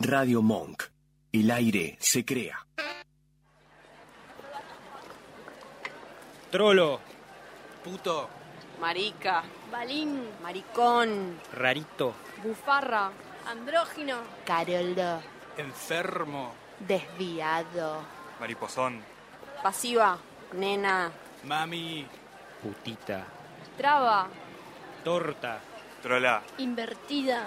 Radio Monk. El aire se crea. Trolo, Puto. Marica, Balín, maricón, rarito, bufarra, andrógino, caroldo, Enfermo. desviado, Mariposón. pasiva, nena, Mami. putita, traba, torta, Trola. invertida,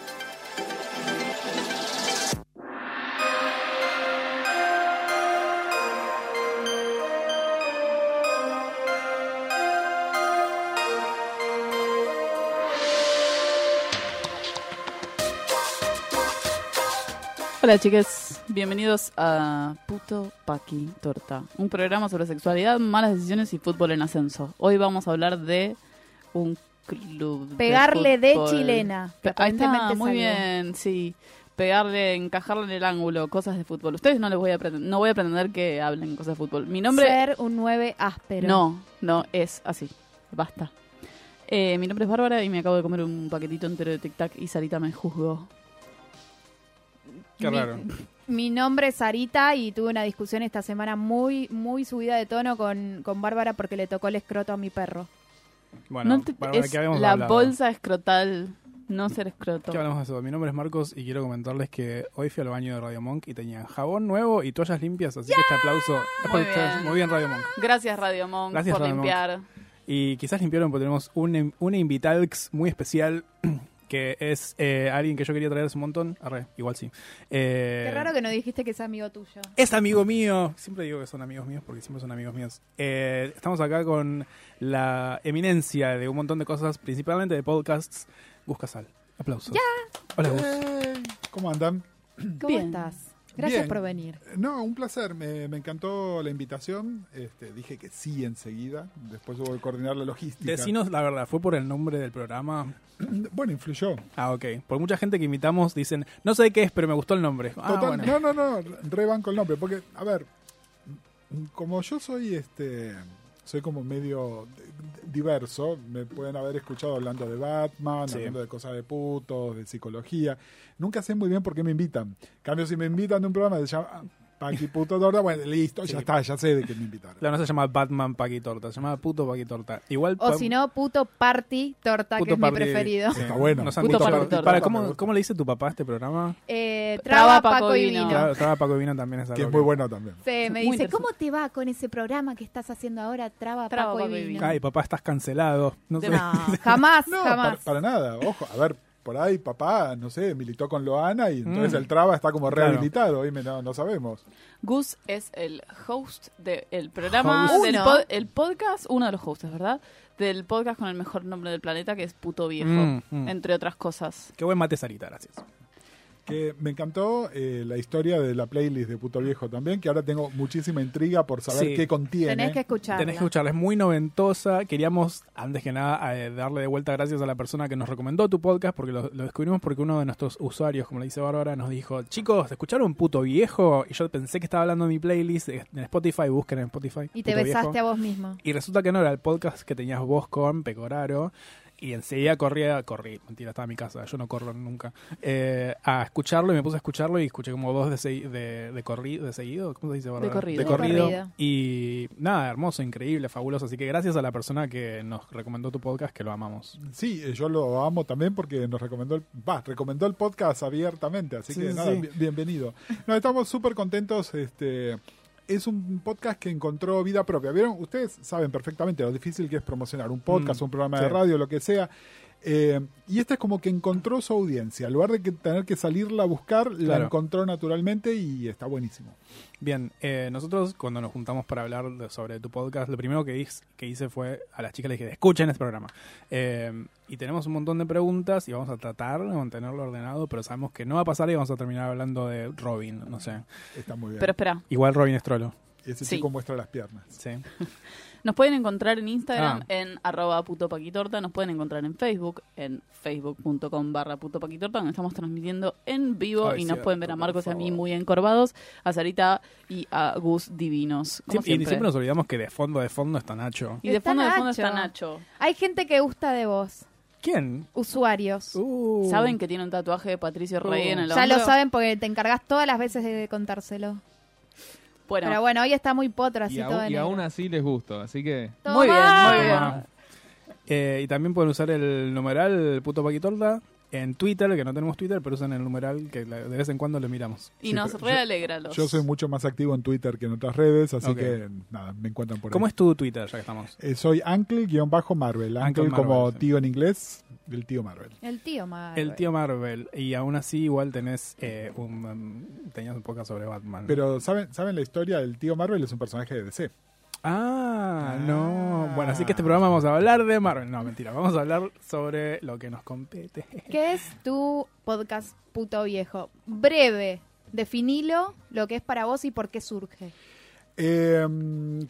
Hola chicas, bienvenidos a Puto Paqui Torta, un programa sobre sexualidad, malas decisiones y fútbol en ascenso. Hoy vamos a hablar de un club Pegarle de chilena. Pe- Ahí está, muy salió. bien, sí. Pegarle, encajarle en el ángulo, cosas de fútbol. Ustedes no les voy a pretender, no voy a pretender que hablen cosas de fútbol. Mi nombre Ser un 9 áspero. no, no es así. Basta. Eh, mi nombre es Bárbara y me acabo de comer un paquetito entero de Tic Tac y Sarita me juzgó. Qué mi, raro. Mi nombre es Sarita y tuve una discusión esta semana muy, muy subida de tono con, con Bárbara porque le tocó el escroto a mi perro. Bueno, No te- Bárbara, es ¿qué habíamos la hablado? bolsa escrotal, no ser escroto. ¿Qué hablamos de eso? Mi nombre es Marcos y quiero comentarles que hoy fui al baño de Radio Monk y tenía jabón nuevo y toallas limpias, así que este aplauso Muy bien. Muy bien, Radio Monk. Gracias Radio Monk Gracias, por Radio Monk. limpiar. Y quizás limpiaron porque tenemos un, una invitada muy especial que es eh, alguien que yo quería traer hace un montón. Arre, igual sí. Eh, Qué raro que no dijiste que es amigo tuyo. Es amigo mío. Siempre digo que son amigos míos porque siempre son amigos míos. Eh, estamos acá con la eminencia de un montón de cosas, principalmente de podcasts. Gus Casal. Aplausos. Hola, Gus. ¿Cómo andan? ¿Cómo Bien. estás? Gracias Bien. por venir. No, un placer. Me, me encantó la invitación. Este, dije que sí enseguida. Después hubo que coordinar la logística. Decinos la verdad, ¿fue por el nombre del programa? Bueno, influyó. Ah, ok. Por mucha gente que invitamos dicen, no sé qué es, pero me gustó el nombre. Ah, Total, bueno. No, no, no. Rebanco el nombre. Porque, a ver, como yo soy este. Soy como medio diverso. Me pueden haber escuchado hablando de Batman, Sí. hablando de cosas de putos, de psicología. Nunca sé muy bien por qué me invitan. En cambio, si me invitan de un programa ah, Paqui Puto Torta, bueno, listo, Sí. ya está, ya sé de qué me invitaron. La no se llama Batman Paqui Torta, se llama Puto Paqui Torta. Igual O si no, puto party torta, que es mi preferido. sí. Está bueno. Nos han Puto Party Torta. Para, ¿cómo, gusta. ¿Cómo le dice tu papá a este programa? Eh, Traba, traba, Paco y y Vino. Traba, Traba Paco Vino también es Que algo es muy bueno también. Sí, me Muy dice. ¿cómo te va con ese programa que estás haciendo ahora, Traba, Traba, Paco, Paco y y vino? Ay, papá, estás cancelado. No sé. No, jamás, No, para, jamás. para nada. Ojo, a ver, por ahí papá, no sé, militó con Loana y entonces Mm. el Traba está como Claro. rehabilitado. Hoy me- no, no sabemos. Gus es el host del programa, Host. del pod- el podcast, uno de los hosts, ¿verdad? Del podcast con el mejor nombre del planeta, que es Puto Viejo, Mm, mm. entre otras cosas. Qué buen mate, Sarita, gracias. Que me encantó eh, la historia de la playlist de Puto Viejo también, que ahora tengo muchísima intriga por saber Sí. qué contiene. Tenés que escucharla. Tenés que escucharla, es muy noventosa. Queríamos, antes que nada, eh, darle de vuelta gracias a la persona que nos recomendó tu podcast, porque lo, lo descubrimos porque uno de nuestros usuarios, como le dice Bárbara, nos dijo, chicos, ¿escucharon Puto Viejo? Y yo pensé que estaba hablando de mi playlist eh, en Spotify, busquen en Spotify. Y te Puto besaste Viejo. a vos mismo. Y resulta que no era el podcast que tenías vos con Pecoraro. Y enseguida corría, corrí, mentira, estaba en mi casa, yo no corro nunca, eh, a escucharlo y me puse a escucharlo y escuché como dos de, segui- de, de, corri- de seguido, ¿cómo se dice? Bárbara? corrido. De De corrido. Y nada, hermoso, increíble, fabuloso. Así que gracias a la persona que nos recomendó tu podcast, que lo amamos. Sí, eh, yo lo amo también porque nos recomendó el, va, recomendó el podcast abiertamente, así Sí, que sí, nada, sí. bienvenido. No, estamos súper contentos, este es un podcast que encontró vida propia. ¿Vieron? Ustedes saben perfectamente lo difícil que es promocionar un podcast, Mm, un programa sí. de radio, lo que sea. Eh, y este es como que encontró su audiencia. En lugar de que tener que salirla a buscar, la Claro. encontró naturalmente y está buenísimo. Bien, eh, nosotros cuando nos juntamos para hablar de- sobre tu podcast, lo primero que hice, que hice fue a las chicas les dije, escuchen este programa. Eh, y tenemos un montón de preguntas y vamos a tratar de mantenerlo ordenado, pero sabemos que no va a pasar y vamos a terminar hablando de Robin, no sé. Está muy bien. Pero espera, Igual Robin es trolo. Ese sí. chico muestra las piernas. Sí. Nos pueden encontrar en Instagram Ah. en arroba putopaquitorta, nos pueden encontrar en Facebook en facebook.com barra putopaquitorta, donde estamos transmitiendo en vivo Ay, y nos cierto, pueden ver a Marcos y a mí muy encorvados, a Sarita y a Gus divinos. como Siempre- y siempre. siempre nos olvidamos que de fondo, de fondo está Nacho. Y de Está fondo de fondo está Nacho. Nacho. Hay gente que gusta de vos, ¿Quién? usuarios. Uh. ¿Saben que tiene un tatuaje de Patricio Rey en el ya hombro? lo saben porque te encargas todas las veces de contárselo. Bueno, Pero bueno, hoy está muy potro así Y, todo y aún así les gusto, así que... muy bien, muy bien. Eh, y también pueden usar el numeral puto paquitorta en Twitter, que no tenemos Twitter, pero usan el numeral que la- de vez en cuando le miramos. Y Sí, nos pero re yo- alegra los... Yo soy mucho más activo en Twitter que en otras redes, así que nada, me encuentran por ¿Cómo ahí. es tu Twitter, ya que estamos? Eh, soy Uncle-Marvel. Uncle Uncle como Marvel, sí. tío en inglés, del tío Marvel. El tío Marvel. El tío Marvel. Y aún así igual tenés eh, un... um, tenías un poco sobre Batman. Pero ¿saben, ¿saben la historia? El tío Marvel es un personaje de DC. Ah, no. Ah. Bueno, así que este programa vamos a hablar de Marvel. No, mentira. Vamos a hablar sobre lo que nos compete. ¿Qué es tu podcast puto viejo? Breve, definilo lo que es para vos y por qué surge. Eh,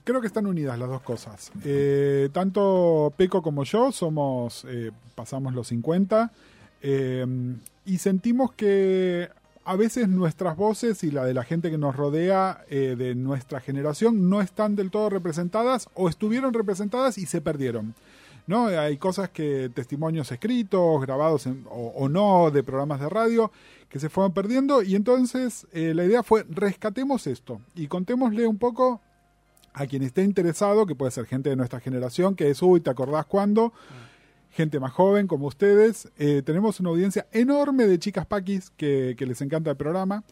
creo que están unidas las dos cosas. Eh, tanto Peco como yo somos, eh, pasamos los 50 eh, y sentimos que a veces nuestras voces y la de la gente que nos rodea eh, de nuestra generación no están del todo representadas o estuvieron representadas y se perdieron. ¿no? Hay cosas que, testimonios escritos, grabados en- o, o no de programas de radio, que se fueron perdiendo y entonces eh, la idea fue rescatemos esto y contémosle un poco a quien esté interesado, que puede ser gente de nuestra generación, que es, uy, ¿te acordás cuándo? Gente más joven como ustedes. Eh, tenemos una audiencia enorme de chicas paquis que, que les encanta el programa.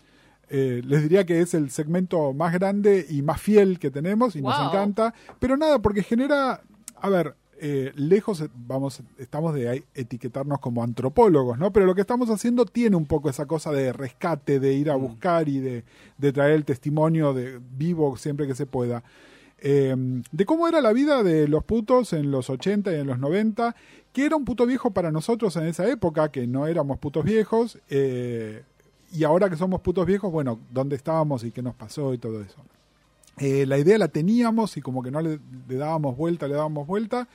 Eh, les diría que es el segmento más grande y más fiel que tenemos y nos encanta. Pero nada, porque genera, a ver, eh, lejos vamos, estamos de etiquetarnos como antropólogos, ¿no? Pero lo que estamos haciendo tiene un poco esa cosa de rescate, de ir a buscar y de, de traer el testimonio de vivo siempre que se pueda. Eh, de cómo era la vida de los putos en los 80 y en los 90, que era un puto viejo para nosotros en esa época, que no éramos putos viejos, eh, y ahora que somos putos viejos, bueno, dónde estábamos y qué nos pasó y todo eso. Eh, la idea la teníamos y como que no le, le dábamos vuelta, le dábamos vuelta.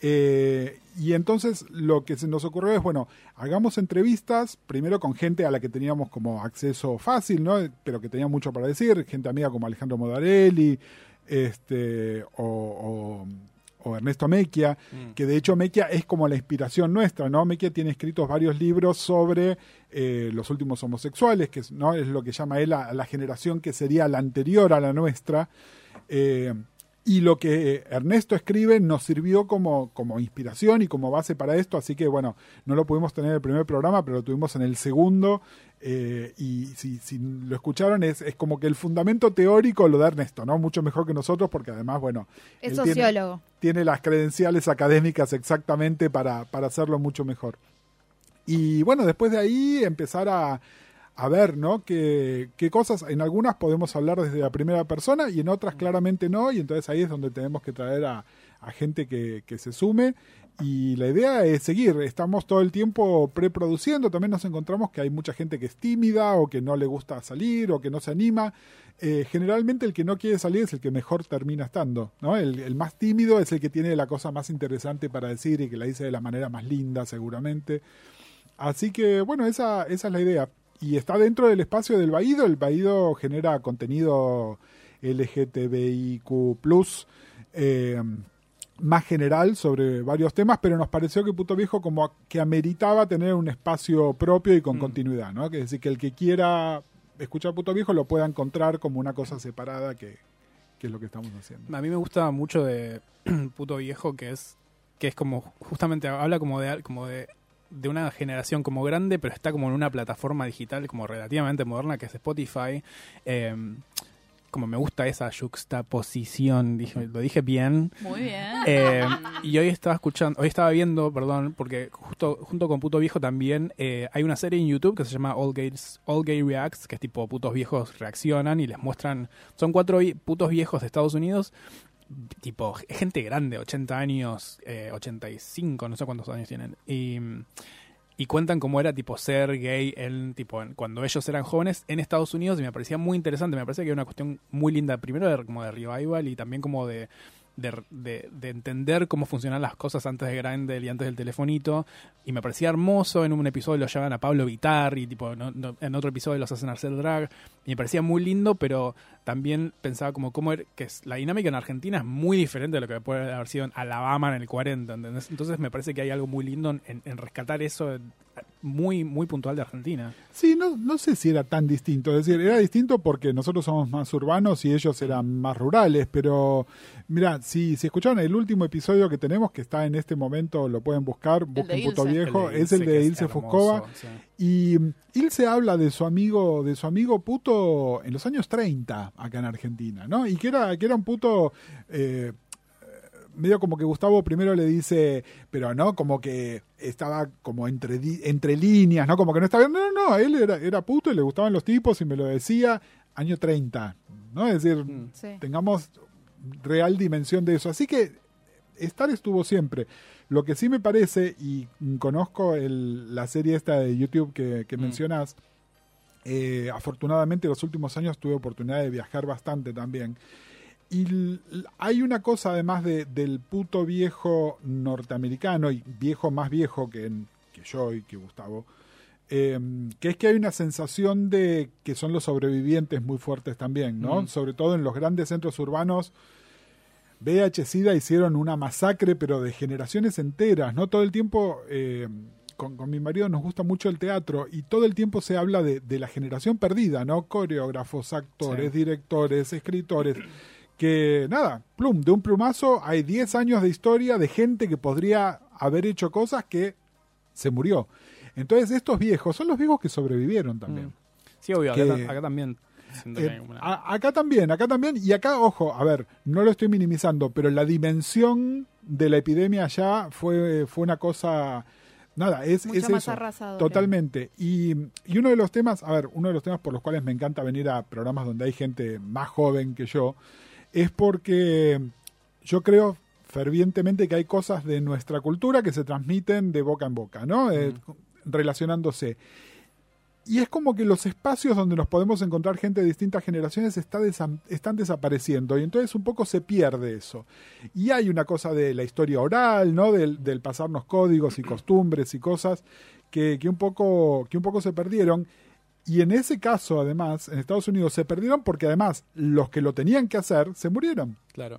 eh, y entonces lo que se nos ocurrió es, bueno, hagamos entrevistas, primero con gente a la que teníamos como acceso fácil, ¿no? Pero que tenía mucho para decir, gente amiga como Alejandro Modarelli, este, o, o- o Ernesto Mequia, que de hecho Mequia es como la inspiración nuestra, ¿no? Mequia tiene escritos varios libros sobre eh, los últimos homosexuales, que es, ¿no? es lo que llama él a, a la generación que sería la anterior a la nuestra. Eh, y lo que Ernesto escribe nos sirvió como, como inspiración y como base para esto, así que bueno, no lo pudimos tener en el primer programa, pero lo tuvimos en el segundo. Eh, y si, si lo escucharon, es, es como que el fundamento teórico lo da Ernesto, ¿no? Mucho mejor que nosotros, porque además, bueno, Es él tiene- sociólogo. tiene las credenciales académicas exactamente para, para hacerlo mucho mejor. Y bueno, después de ahí empezar a, a ver, ¿no? Qué, qué cosas, en algunas podemos hablar desde la primera persona y en otras claramente no, y entonces ahí es donde tenemos que traer a, a gente que, que se sume. Y la idea es seguir, estamos todo el tiempo preproduciendo, también nos encontramos que hay mucha gente que es tímida o que no le gusta salir o que no se anima. Eh, generalmente el que no quiere salir es el que mejor termina estando, ¿no? El, más tímido es el que tiene la cosa más interesante para decir y que la dice de la manera más linda seguramente. Así que bueno, esa, esa es la idea. Y está dentro del espacio del Baído, el Baído genera contenido LGTBIQ+, eh, más general sobre varios temas, pero nos pareció que Puto Viejo como que ameritaba tener un espacio propio y con Mm. continuidad, ¿no? Que es decir, que el que quiera escuchar Puto Viejo lo pueda encontrar como una cosa separada que, que es lo que estamos haciendo. A mí me gusta mucho de Puto Viejo, que es que es como, justamente habla como de, como de, de una generación como grande, pero está como en una plataforma digital como relativamente moderna, que es Spotify. Eh, como me gusta esa juxtaposición, dije, lo dije bien. Muy bien. Eh, y hoy estaba escuchando, hoy estaba viendo, perdón, porque justo junto con Puto Viejo también eh, hay una serie en YouTube que se llama All, Gays, All Gay Reacts, que es tipo putos viejos reaccionan y les muestran, son cuatro putos viejos de Estados Unidos, tipo gente grande, 80 años, eh, 85, no sé cuántos años tienen. Y, y cuentan cómo era tipo ser gay en, tipo, cuando ellos eran jóvenes en Estados Unidos y me parecía muy interesante, me parecía que era una cuestión muy linda, primero de, como de revival y también como de de, de- de entender cómo funcionan las cosas antes de Grindel y antes del telefonito. Y me parecía hermoso. En un episodio lo llevan a Pablo Vitar y tipo, en otro episodio los hacen hacer drag. Y me parecía muy lindo, pero también pensaba como cómo era- que es, la dinámica en Argentina es muy diferente de lo que puede haber sido en Alabama en el 40, ¿entendés? Entonces me parece que hay algo muy lindo en, en rescatar eso eh, muy, muy puntual de Argentina. Sí, no, no sé si era tan distinto. Es decir, era distinto porque nosotros somos más urbanos y ellos eran más rurales. Pero, mira, si, si escucharon el último episodio que tenemos, que está en este momento, lo pueden buscar, busquen Puto Ilse. Viejo, es el Ilse, de Ilse hermoso, Fuscova. sí. Y mm, Ilse habla de su amigo, de su amigo puto en los años 30 acá en Argentina, ¿no? Y que era, que era un puto eh, medio como que Gustavo primero le dice, pero no, como que estaba como entre, di- entre líneas, ¿no? Como que no estaba No, no, no, él era, era puto y le gustaban los tipos y me lo decía año 30, ¿no? Es decir, Mm. Sí. tengamos real dimensión de eso. Así que estar estuvo siempre. Lo que sí me parece, y conozco el- la serie esta de YouTube que, que Mm. mencionas, eh, afortunadamente en los últimos años tuve oportunidad de viajar bastante también. Y hay una cosa además de, del puto viejo norteamericano, y viejo más viejo que, que yo y que Gustavo, eh, que es que hay una sensación de que son los sobrevivientes muy fuertes también, ¿no? Mm. Sobre todo en los grandes centros urbanos. VH SIDA hicieron una masacre, pero de generaciones enteras, ¿no? Todo el tiempo, eh, con, con mi marido nos gusta mucho el teatro y todo el tiempo se habla de, de la generación perdida, ¿no? Coreógrafos, actores, Sí. directores, escritores, que nada, plum, de un plumazo hay 10 años de historia de gente que podría haber hecho cosas que se murió. Entonces estos viejos son los viejos que sobrevivieron también. Mm. Sí, obvio, Que- acá, ta- acá también Eh, hay una- a- acá también, acá también, y acá, ojo, a ver, no lo estoy minimizando, pero la dimensión de la epidemia allá fue, fue una cosa, nada, es, Mucho es más eso, arrasadora. totalmente. Y, y uno de los temas, a ver, uno de los temas por los cuales me encanta venir a programas donde hay gente más joven que yo, es porque yo creo fervientemente que hay cosas de nuestra cultura que se transmiten de boca en boca, ¿no? Eh, relacionándose. Y es como que los espacios donde nos podemos encontrar gente de distintas generaciones está están desapareciendo y entonces un poco se pierde eso. Y hay una cosa de la historia oral, ¿no? Del, del pasarnos códigos y costumbres y cosas que, que un poco, que un poco se perdieron. Y en ese caso, además, en Estados Unidos se perdieron porque además los que lo tenían que hacer se murieron. Claro.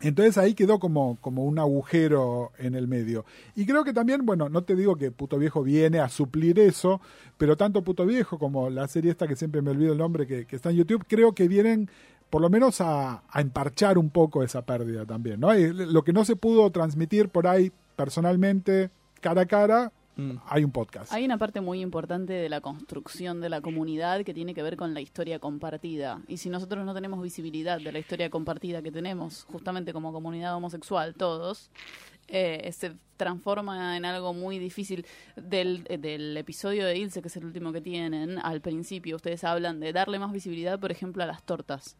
Entonces ahí quedó como, como un agujero en el medio. Y creo que también, bueno, no te digo que Puto Viejo viene a suplir eso, pero tanto Puto Viejo como la serie esta que siempre me olvido el nombre que, que está en YouTube, creo que vienen por lo menos a, a emparchar un poco esa pérdida también, ¿no? Lo que no se pudo transmitir por ahí personalmente, cara a cara, Mm. hay un podcast. Hay una parte muy importante de la construcción de la comunidad que tiene que ver con la historia compartida. Y si nosotros no tenemos visibilidad de la historia compartida que tenemos, justamente como comunidad homosexual, todos, eh, se transforma en algo muy difícil. Del, eh, del episodio de Ilse, que es el último que tienen, al principio ustedes hablan de darle más visibilidad, por ejemplo, a las tortas.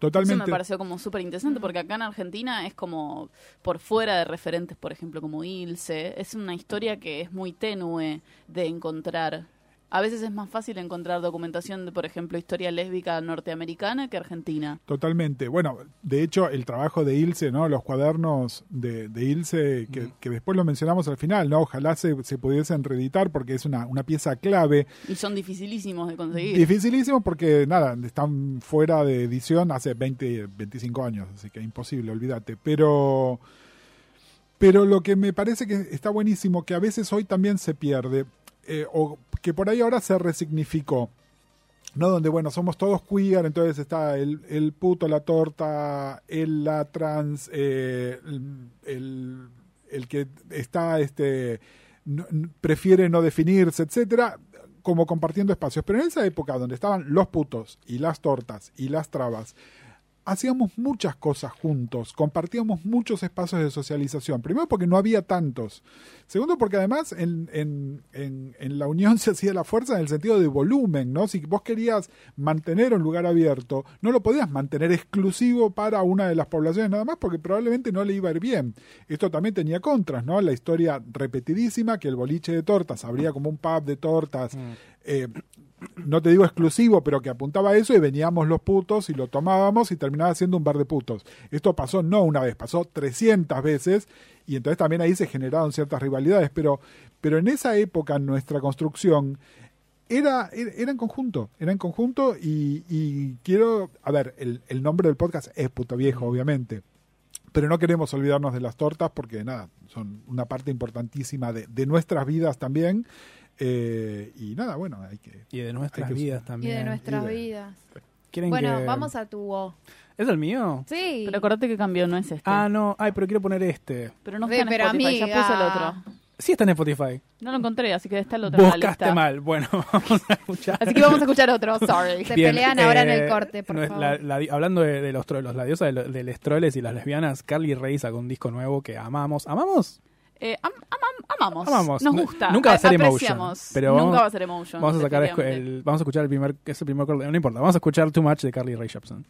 Eso Totalmente. me pareció como súper interesante porque acá en Argentina es como por fuera de referentes, por ejemplo, como Ilse, es una historia que es muy tenue de encontrar. A veces es más fácil encontrar documentación de, por ejemplo, historia lésbica norteamericana que argentina. Totalmente. Bueno, de hecho, el trabajo de Ilse, ¿no? Los cuadernos de, de Ilse, que, que después lo mencionamos al final, ¿no? Ojalá se, se pudiesen reeditar porque es una, una pieza clave. Y son dificilísimos de conseguir. Dificilísimo porque, nada, están fuera de edición hace 20, 25 años, así que imposible, olvídate. Pero, pero lo que me parece que está buenísimo, que a veces hoy también se pierde, eh, o que por ahí ahora se resignificó, ¿no? Donde, bueno, somos todos queer, entonces está el, el puto, la torta, el, la trans, eh, el, el, que está, este, no- prefiere no definirse, etcétera, como compartiendo espacios. Pero en esa época donde estaban los putos y las tortas y las trabas, hacíamos muchas cosas juntos, compartíamos muchos espacios de socialización. Primero porque no había tantos. Segundo porque además en, en, en, en la unión se hacía la fuerza en el sentido de volumen, ¿no? Si vos querías mantener un lugar abierto, no lo podías mantener exclusivo para una de las poblaciones nada más porque probablemente no le iba a ir bien. Esto también tenía contras, ¿no? La historia repetidísima, que el boliche de tortas abría como un pub de tortas. eh, no te digo exclusivo, pero que apuntaba a eso y veníamos los putos y lo tomábamos y terminaba siendo un bar de putos. Esto pasó no una vez, pasó 300 veces y entonces también ahí se generaron ciertas rivalidades, pero, pero en esa época nuestra construcción era, era, era en conjunto, era en conjunto y, y quiero, a ver, el, el nombre del podcast es Puto Viejo, obviamente, pero no queremos olvidarnos de las tortas porque nada, son una parte importantísima de, de nuestras vidas también. Eh, y nada, bueno, hay que... Y de nuestras que- vidas Y también. de nuestras y de- vidas. ¿Quieren Bueno, que- vamos a tu O. ¿Es el mío? Sí. Pero acordate que cambió, no es este. Ah, no. Ay, pero quiero poner este. pero no está en pero Spotify, ya amiga. puse el otro. Sí está en Spotify. No lo encontré, así que está el otro en la Buscaste lista. mal. Bueno, vamos a escuchar. Así que vamos a escuchar otro, sorry. Se Bien, pelean ahora en eh, el corte, por no es favor. la- la- hablando de, de los trolos, la diosa de, de los troles y las lesbianas, Carly Rae sacó un disco nuevo que amamos. ¿Amamos? Eh, am- amam- amamos. Amamos. Nos gusta. nunca va a ser. Emotion, pero Nunca vamos- va a ser emotion. Vamos a sacar el, vamos a escuchar el primer, ese primer corte, no importa, vamos a escuchar Too Much de Carly Rae Jepsen.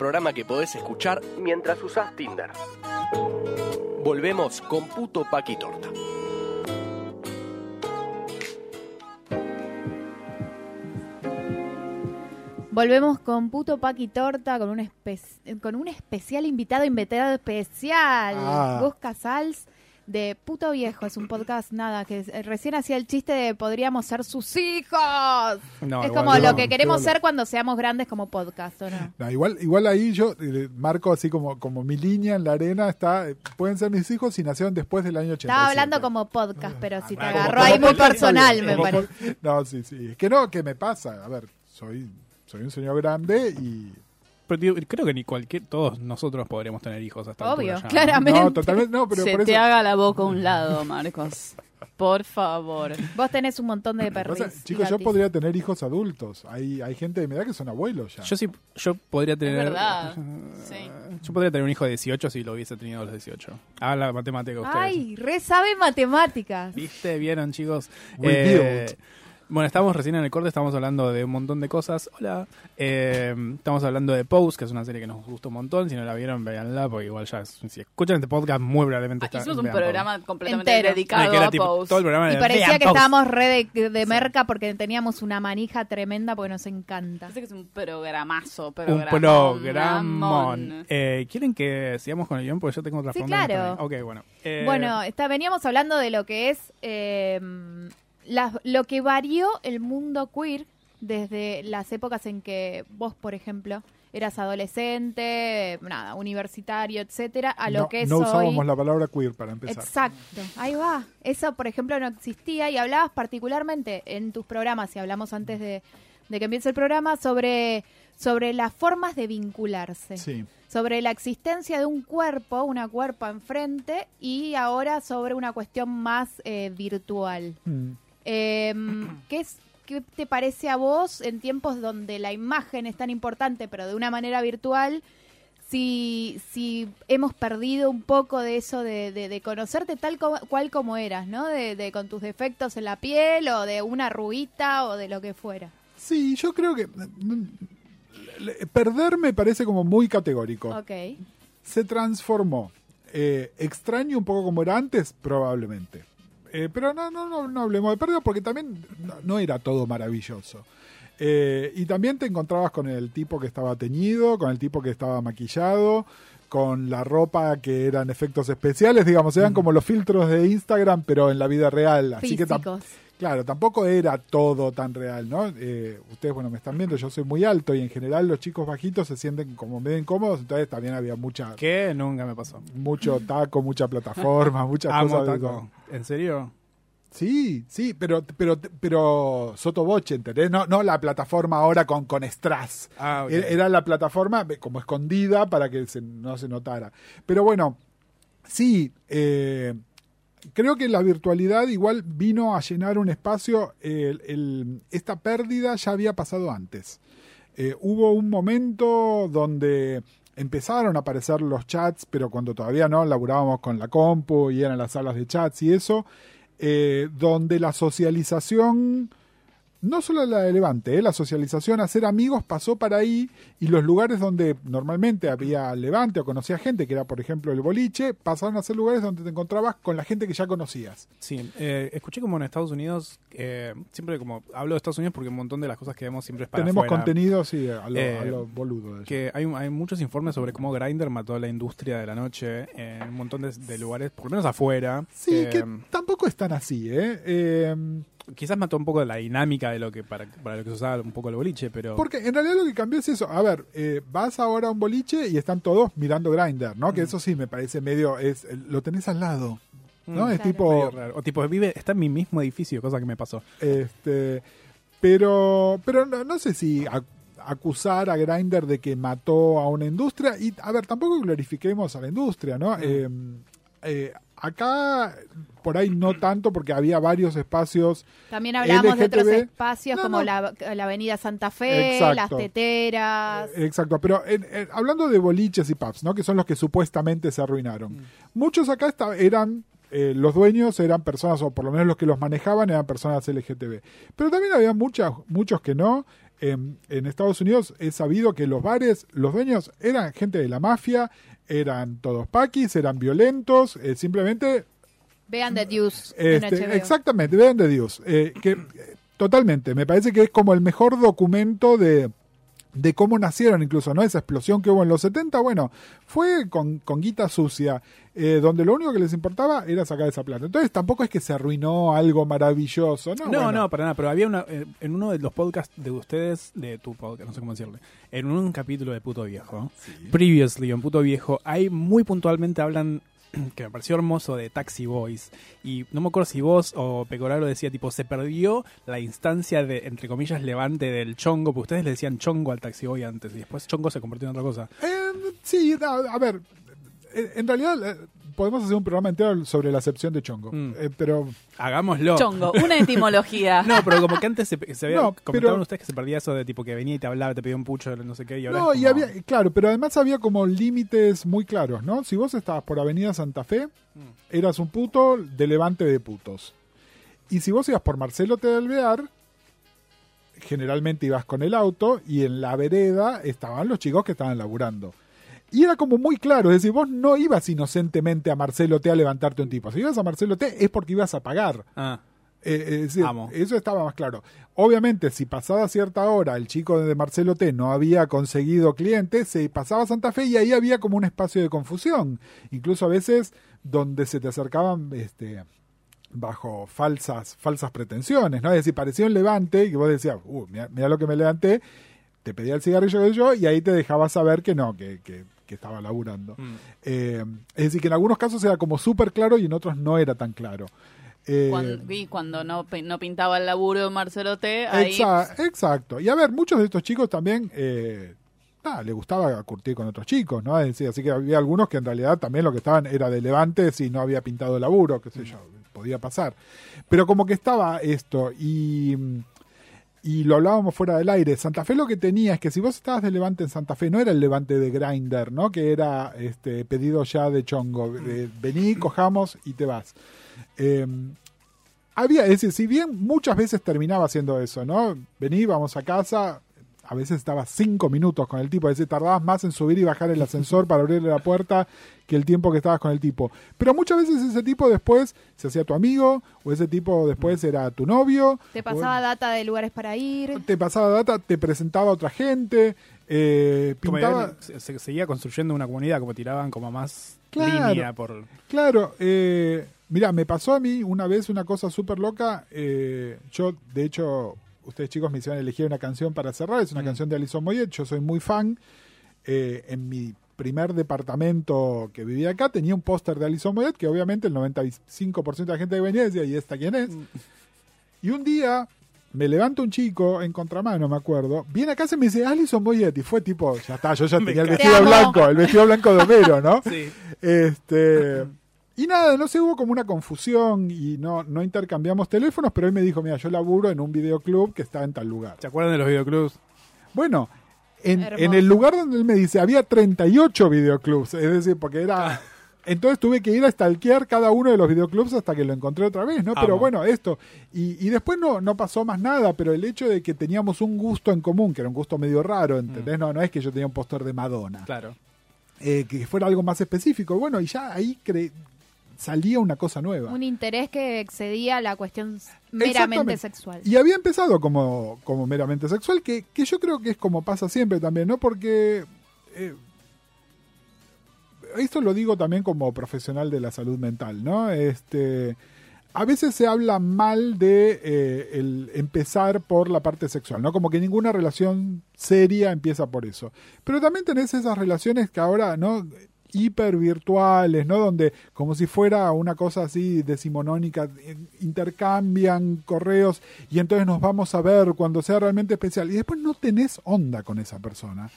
Programa que podés escuchar mientras usás Tinder. Volvemos con Puto Paqui Torta. Volvemos con Puto Paqui Torta, con un, espe- con un especial invitado, invitado especial. Ah. Gus Casals, de Puto Viejo. Es un podcast, nada, que eh, recién hacía el chiste de podríamos ser sus hijos. No, es como no, lo que queremos ser cuando seamos grandes como podcast, ¿o no? No, igual, igual ahí yo eh, marco así como, como mi línea en la arena está, eh, pueden ser mis hijos si nacieron después del año 87. Estaba hablando como podcast, pero si te Ah, agarró ahí muy personal, me parece. No, sí, sí. Es que no, ¿qué me pasa? A ver, soy, soy un señor grande y... Creo que ni cualquier, todos nosotros podríamos tener hijos hasta Obvio, altura ya. claramente. No, totalmente no, pero Se por te eso... haga la boca a un lado, Marcos. Por favor. Vos tenés un montón de perros. chicos, yo podría tener hijos adultos. Hay, hay gente de mi edad que son abuelos ya. Yo sí, yo podría tener... verdad. Sí. Yo podría tener un hijo de 18 si lo hubiese tenido a los 18. Ah, la matemática ustedes. Ay, re sabe matemáticas. ¿Viste? ¿Vieron, chicos? Revealed. Bueno, estamos recién en el corte, estamos hablando de un montón de cosas. Hola. Eh, estamos hablando de Pose, que es una serie que nos gustó un montón. Si no la vieron, véanla, porque igual ya, es- si escuchan este podcast, muy probablemente está, Ah, Hicimos un vean programa completamente Entero. Pose. dedicado que era a tipo- Pose. todo el programa Y era, parecía "Vean que Pose". estábamos re de, de merca porque teníamos una manija tremenda porque nos encanta. Parece que es un programazo, Un programón, programón. Eh, ¿Quieren que sigamos con el guion? Porque yo tengo otra Sí, claro. Ok, bueno. Eh, Bueno, está, veníamos hablando de lo que es eh, las- lo que varió el mundo queer desde las épocas en que vos, por ejemplo, eras adolescente, nada, universitario, etcétera, a lo no, que es no hoy. usábamos la palabra queer para empezar. Exacto, ahí va. Eso, por ejemplo, no existía y hablabas particularmente en tus programas, y hablamos antes de, de que empiece el programa, sobre, sobre las formas de vincularse Sí. sobre la existencia de un cuerpo, una cuerpo enfrente, y ahora sobre una cuestión más eh, virtual. Mm. Eh, ¿qué, es, ¿Qué te parece a vos en tiempos donde la imagen es tan importante, pero de una manera virtual? Si, si hemos perdido un poco de eso de, de- de conocerte tal co- cual como eras, ¿no? De, de con tus defectos en la piel o de una arruguita o de lo que fuera. Sí, yo creo que... Perder me parece como muy categórico. Ok. se transformó. Eh, extraño un poco como era antes, probablemente. Eh, pero no, no, no, no hablemos de pérdida porque también no, no era todo maravilloso. Eh, y también te encontrabas con el tipo que estaba teñido, con el tipo que estaba maquillado, con la ropa que eran efectos especiales, digamos, eran como los filtros de Instagram, pero en la vida real. Así que Físicos. Claro, tampoco era todo tan real, ¿no? Eh, ustedes, bueno, me están viendo, yo soy muy alto y en general los chicos bajitos se sienten como medio incómodos, entonces también había mucha, Que nunca me pasó. mucho taco, mucha plataforma, muchas Amo cosas. taco. ¿En serio? Sí, sí, pero, pero, pero sotoboche, ¿entendés? No, no la plataforma ahora con, con strass. Ah. Era, era la plataforma como escondida para que se- no se notara. Pero bueno, sí, eh, creo que la virtualidad igual vino a llenar un espacio. esta pérdida ya había pasado antes. Eh, hubo un momento donde empezaron a aparecer los chats, pero cuando todavía no laburábamos con la compu y eran las salas de chats y eso, eh, donde la socialización no solo la de Levante, ¿eh? la socialización, hacer amigos pasó para ahí y los lugares donde normalmente había Levante o conocía gente, que era por ejemplo el boliche, pasaron a ser lugares donde te encontrabas con la gente que ya conocías. Sí, eh, escuché como en Estados Unidos, eh, siempre como hablo de Estados Unidos porque un montón de las cosas que vemos siempre es para Tenemos afuera. contenido, sí, a lo, Eh, a lo boludo. de. Que hay, hay muchos informes sobre cómo Grindr mató a la industria de la noche en un montón de, de lugares, por lo menos afuera. Sí, Eh, que tampoco es tan así, ¿eh? Quizás mató un poco la dinámica de lo que para, para lo que se usaba un poco el boliche, pero Porque en realidad lo que cambió es eso. A ver, eh, vas ahora a un boliche y están todos mirando Grinder, ¿no? Que eso sí me parece medio. es Lo tenés al lado. ¿no? Mm, es Claro. tipo. raro. O tipo, vive, está en mi mismo edificio, cosa que me pasó. Este, pero pero no, no sé si ac- acusar a Grindr de que mató a una industria. Y, a ver, tampoco glorifiquemos a la industria, ¿no? Eh, eh, acá, por ahí no tanto, porque había varios espacios. También hablamos de otros espacios No, como no. La, la Avenida Santa Fe, las teteras. Eh, Exacto, pero en- en- hablando de boliches y pubs, ¿no? Que son los que supuestamente se arruinaron. Muchos acá eran. eh, los dueños eran personas, o por lo menos los que los manejaban eran personas LGTB. Pero también había muchas, muchos que no. En, en Estados Unidos he sabido que los bares, los dueños eran gente de la mafia, eran todos paquis, eran violentos, eh, simplemente Vean The Deuce en este, HBO. exactamente, vean de Dios. Eh, que eh, totalmente, me parece que es como el mejor documento de, de cómo nacieron incluso, ¿no? Esa explosión que hubo en los 70, bueno, fue con, con guita sucia, eh, donde lo único que les importaba era sacar esa plata. Entonces tampoco es que se arruinó algo maravilloso, ¿no? No, Bueno, no, para nada, pero había una, eh, en uno de los podcasts de ustedes, de tu podcast, no sé cómo decirle, en un capítulo de Puto Viejo, previously en Puto Viejo, ahí muy puntualmente hablan, que me pareció hermoso, de Taxi Boys, y no me acuerdo si vos o Pecoraro decía, tipo, se perdió la instancia de, entre comillas, levante del chongo, porque ustedes le decían chongo al Taxi Boy antes, y después chongo se convirtió en otra cosa. Eh, sí, a, a ver, en realidad eh, podemos hacer un programa entero sobre la acepción de chongo, Mm. eh, pero Hagámoslo. Chongo, una etimología. No, pero como que antes se, se había, No, comentaban pero- ustedes que se perdía eso de tipo que venía y te hablaba, te pedía un pucho, no sé qué, y ahora no, y había, claro, pero además había como límites muy claros, ¿no? Si vos estabas por Avenida Santa Fe, eras un puto de levante de putos. Y si vos ibas por Marcelo T. Alvear, generalmente ibas con el auto y en la vereda estaban los chicos que estaban laburando. Y era como muy claro, es decir, vos no ibas inocentemente a Marcelo T a levantarte un tipo. Si ibas a Marcelo T es porque ibas a pagar. Ah, Eh, es decir, Amo. eso estaba más claro. Obviamente, si pasada cierta hora el chico de Marcelo T no había conseguido clientes, se pasaba a Santa Fe y ahí había como un espacio de confusión. Incluso a veces donde se te acercaban este, bajo falsas, falsas pretensiones, ¿no? Es decir, parecía un levante y vos decías, uh, mira, lo que me levanté, te pedía el cigarrillo que yo y ahí te dejaba saber que no, que, que- que estaba laburando. mm. Eh, es decir, que en algunos casos era como súper claro y en otros no era tan claro. Eh, Cuando, y cuando no, no pintaba el laburo de Marcelo T, ahí Exa- exacto. Y a ver, muchos de estos chicos también eh, nada, le gustaba curtir con otros chicos, ¿no? Es decir, así que había algunos que en realidad también lo que estaban era de levante si no había pintado el laburo, qué sé yo, podía pasar. Pero como que estaba esto y, y lo hablábamos fuera del aire. Santa Fe lo que tenía es que si vos estabas de levante en Santa Fe, no era el levante de Grinder, ¿no? Que era este pedido ya de chongo, vení, cojamos y te vas. Eh, había, es decir, si bien muchas veces terminaba haciendo eso, ¿no? Vení, vamos a casa, a veces estaba cinco minutos con el tipo, es decir, tardabas más en subir y bajar el ascensor para abrirle la puerta que el tiempo que estabas con el tipo. Pero muchas veces ese tipo después se hacía tu amigo, o ese tipo después era tu novio, Te pasaba data de lugares para ir. te pasaba data, te presentaba a otra gente, eh, pintaba... se, se seguía construyendo una comunidad, como tiraban como más Claro. línea por... Claro, eh, mira, me pasó a mí una vez una cosa súper loca. eh, yo, de hecho, ustedes chicos me hicieron elegir una canción para cerrar. Es una Mm. canción de Alison Moyet. Yo soy muy fan. Eh, en mi primer departamento que vivía acá tenía un póster de Alison Moyet que obviamente el 95% de la gente que venía decía, ¿y esta quién es? Mm. Y un día me levanta un chico en contramano, me acuerdo, viene a casa y me dice, Alison Moyet. Y fue tipo, ya está, yo ya tenía el vestido blanco, el vestido blanco de Homero, ¿no? Sí. Este. Y nada, no sé, hubo como una confusión y no, no intercambiamos teléfonos, pero él me dijo, mira, yo laburo en un videoclub que está en tal lugar. ¿Se acuerdan de los videoclubs? Bueno, en, en el lugar donde él me dice, había 38 videoclubs, es decir, porque era... Entonces tuve que ir a stalkear cada uno de los videoclubs hasta que lo encontré otra vez, ¿no? Pero Amo. bueno, esto. Y, y después no, no pasó más nada, pero el hecho de que teníamos un gusto en común, que era un gusto medio raro, ¿entendés? No, no es que yo tenía un póster de Madonna Claro. eh, que fuera algo más específico. Bueno, y ya ahí cre- salía una cosa nueva. Un interés que excedía la cuestión meramente sexual. Y había empezado como, como meramente sexual, que, que yo creo que es como pasa siempre también, ¿no? Porque eh, esto lo digo también como profesional de la salud mental, ¿no? Este, a veces se habla mal de eh, el empezar por la parte sexual, ¿no? Como que ninguna relación seria empieza por eso. Pero también tenés esas relaciones que ahora, ¿no? Hiper virtuales, ¿no? Donde como si fuera una cosa así decimonónica, intercambian correos y entonces nos vamos a ver cuando sea realmente especial y después no tenés onda con esa persona.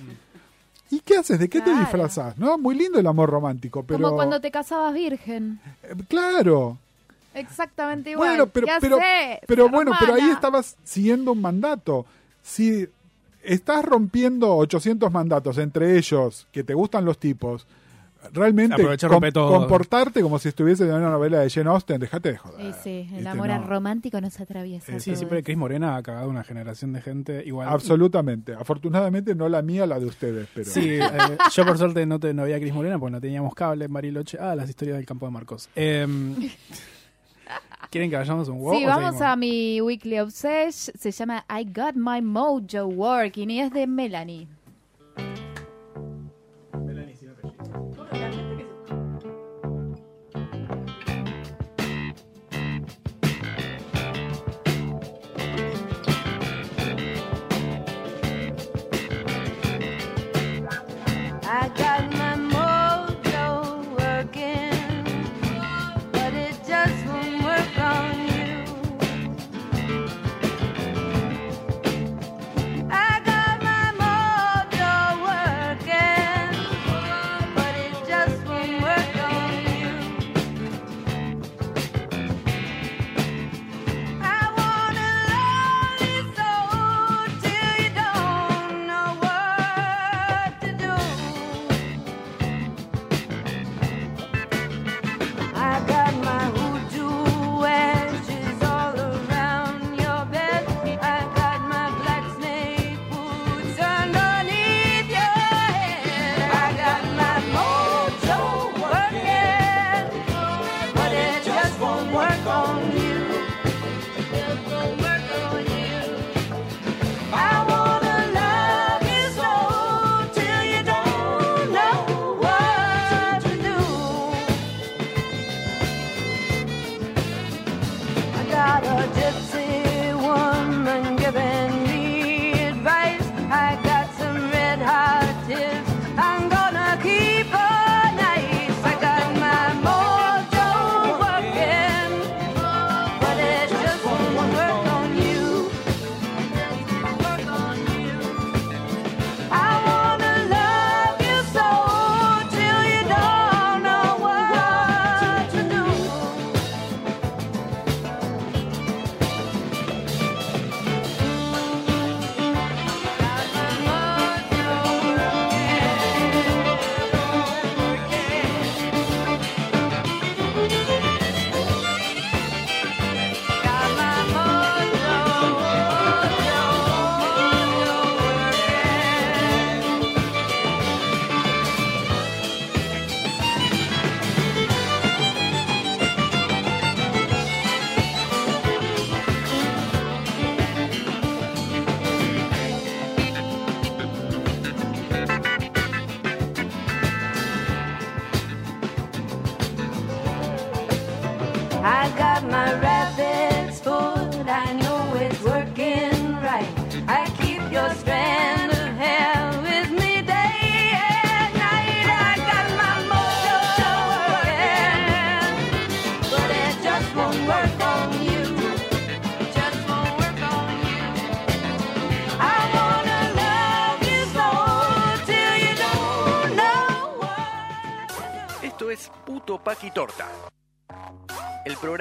¿Y qué haces? ¿De qué te disfrazás? ¿No? Muy lindo el amor romántico, pero Como cuando te casabas virgen. Eh, claro. Exactamente igual. Bueno, pero, ¿Qué pero, bueno, pero ahí estabas siguiendo un mandato. Si estás rompiendo 800 mandatos, entre ellos que te gustan los tipos, realmente com- comportarte como si estuviese en una novela de Jane Austen, dejate de joder. Sí, sí, el Este, amor no. romántico nos atraviesa. Eh, Sí, siempre. Cris Morena ha cagado una generación de gente igual. Absolutamente. Afortunadamente no la mía, la de ustedes, pero Sí, eh, yo por suerte no, te, no veía a Cris Morena porque no teníamos cable en Bariloche. Ah, las historias del campo de Marcos. Em, ¿Quieren que vayamos un wow? Sí, vamos seguimos? a mi weekly obsession. Se llama I Got My Mojo Working y es de Melanie.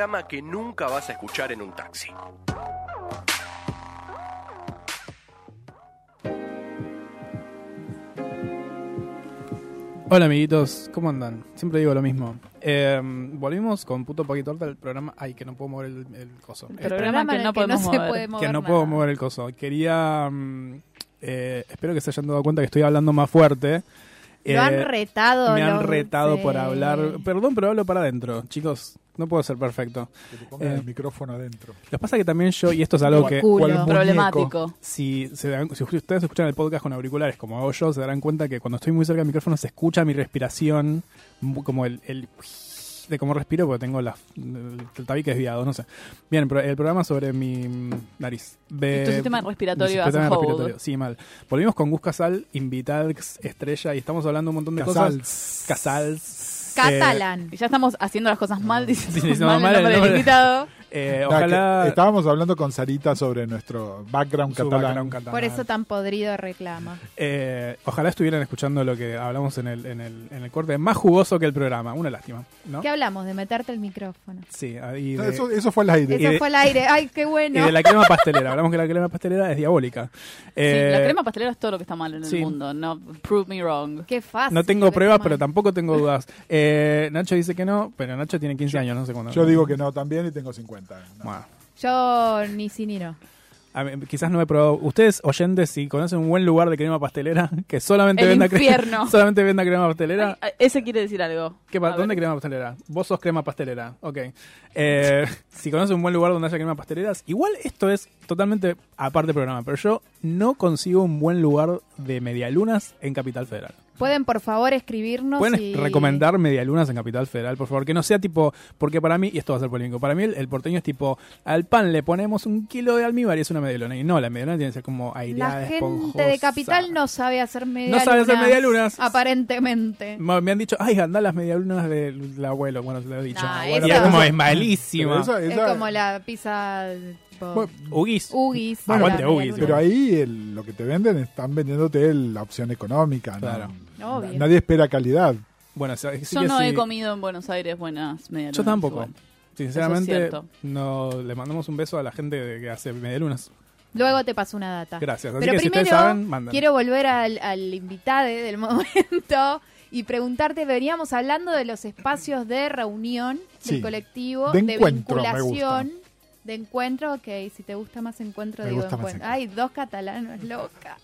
Programa que nunca vas a escuchar en un taxi. Hola amiguitos, ¿cómo andan? Siempre digo lo mismo. Eh, volvimos con Puto Paquitorta del programa. Ay, que no puedo mover el, el coso. El Eh, programa que el no podemos se mover. puede mover que no nada. puedo mover el coso. Quería. mm, eh, espero que se hayan dado cuenta que estoy hablando más fuerte. Lo han Eh, retado. Me han lo- retado por hablar. Perdón, pero hablo para adentro. Chicos, no puedo ser perfecto. Que te pongan Eh, el micrófono adentro. Lo que pasa es que también yo, y esto es algo que. Culo. Problemático. Si, se dan- si ustedes escuchan el podcast con auriculares como hago yo, se darán cuenta que cuando estoy muy cerca del micrófono se escucha mi respiración, como el, el de cómo respiro, porque tengo la, el, el tabique desviado, no sé. Bien, pero el programa sobre mi nariz. De, Tu sistema respiratorio sistema respiratorio, Sí, mal. Volvimos con Gus Casal, Invitax, Estrella, y estamos hablando un montón de Casals. cosas. Casals. Catalán. Y ya estamos haciendo las cosas mal, diciendo mal mal el nombre del nombre. invitado. Eh, ojalá. estábamos hablando con Sarita sobre nuestro background catalán. background catalán. Por eso tan podrido reclama. Eh, ojalá estuvieran escuchando lo que hablamos en el, en el, en el corte. Más jugoso que el programa. Una lástima, ¿no? ¿Qué hablamos? De meterte el micrófono. Sí, y de, Eso, eso fue al aire. Eso de- fue al aire. Ay, qué y bueno. de la crema pastelera. Hablamos que la crema pastelera es diabólica. Eh, sí, la crema pastelera es todo lo que está mal en sí. el mundo. No, prove me wrong. Qué fácil. no tengo pruebas, pero tampoco tengo dudas. Eh, Nacho dice que no, pero Nacho tiene 15 años, no sé cuándo. Yo digo que no también y tengo 50. No. Bueno, Yo ni sí ni no. A mí, quizás no he probado. Ustedes, oyentes, si conocen un buen lugar de crema pastelera, que solamente El venda crema, infierno. solamente venda crema pastelera. Ay, Ese quiere decir algo. ¿Qué pa- A ¿Dónde ver. crema pastelera? Vos sos crema pastelera. Ok. Eh, si conoces un buen lugar donde haya crema pasteleras, igual esto es totalmente aparte del programa, pero yo no consigo un buen lugar de medialunas en Capital Federal. Pueden, por favor, escribirnos. ¿Pueden y- recomendar medialunas en Capital Federal, por favor? Que no sea tipo, porque para mí, y esto va a ser polémico, para mí el, el porteño es tipo, al pan le ponemos un kilo de almíbar y es una medialuna. Y no, la medialuna tiene que ser como aireada, La gente esponjosa. de Capital no sabe hacer medialunas. sabe hacer medialunas. Aparentemente. Me han dicho, ay, anda las medialunas del abuelo. Bueno, se lo he dicho. Nah, Bueno, esa- es como es malísima. Es como la pizza. Tipo, Bueno, Ugis. Ugis. Bueno, aguante Ugis. Pero ahí el- lo que te venden están vendiéndote el- la opción económica. ¿no? Claro. Obvio. Nadie espera calidad. Bueno, sí Yo no sí. he comido en Buenos Aires buenas medialunas. Yo tampoco. igual. Sinceramente, es no le mandamos un beso a la gente de- que hace medialunas. Luego te paso una data. Gracias. Así Pero que si primero, ustedes saben, quiero volver al, al invitado del momento y preguntarte, veníamos hablando de los espacios de reunión Sí. del colectivo, De de, encuentro, vinculación, de encuentro, ok, si te gusta más encuentro, Me digo gusta más encuentro. encuentro. Ay, dos catalanos, loca.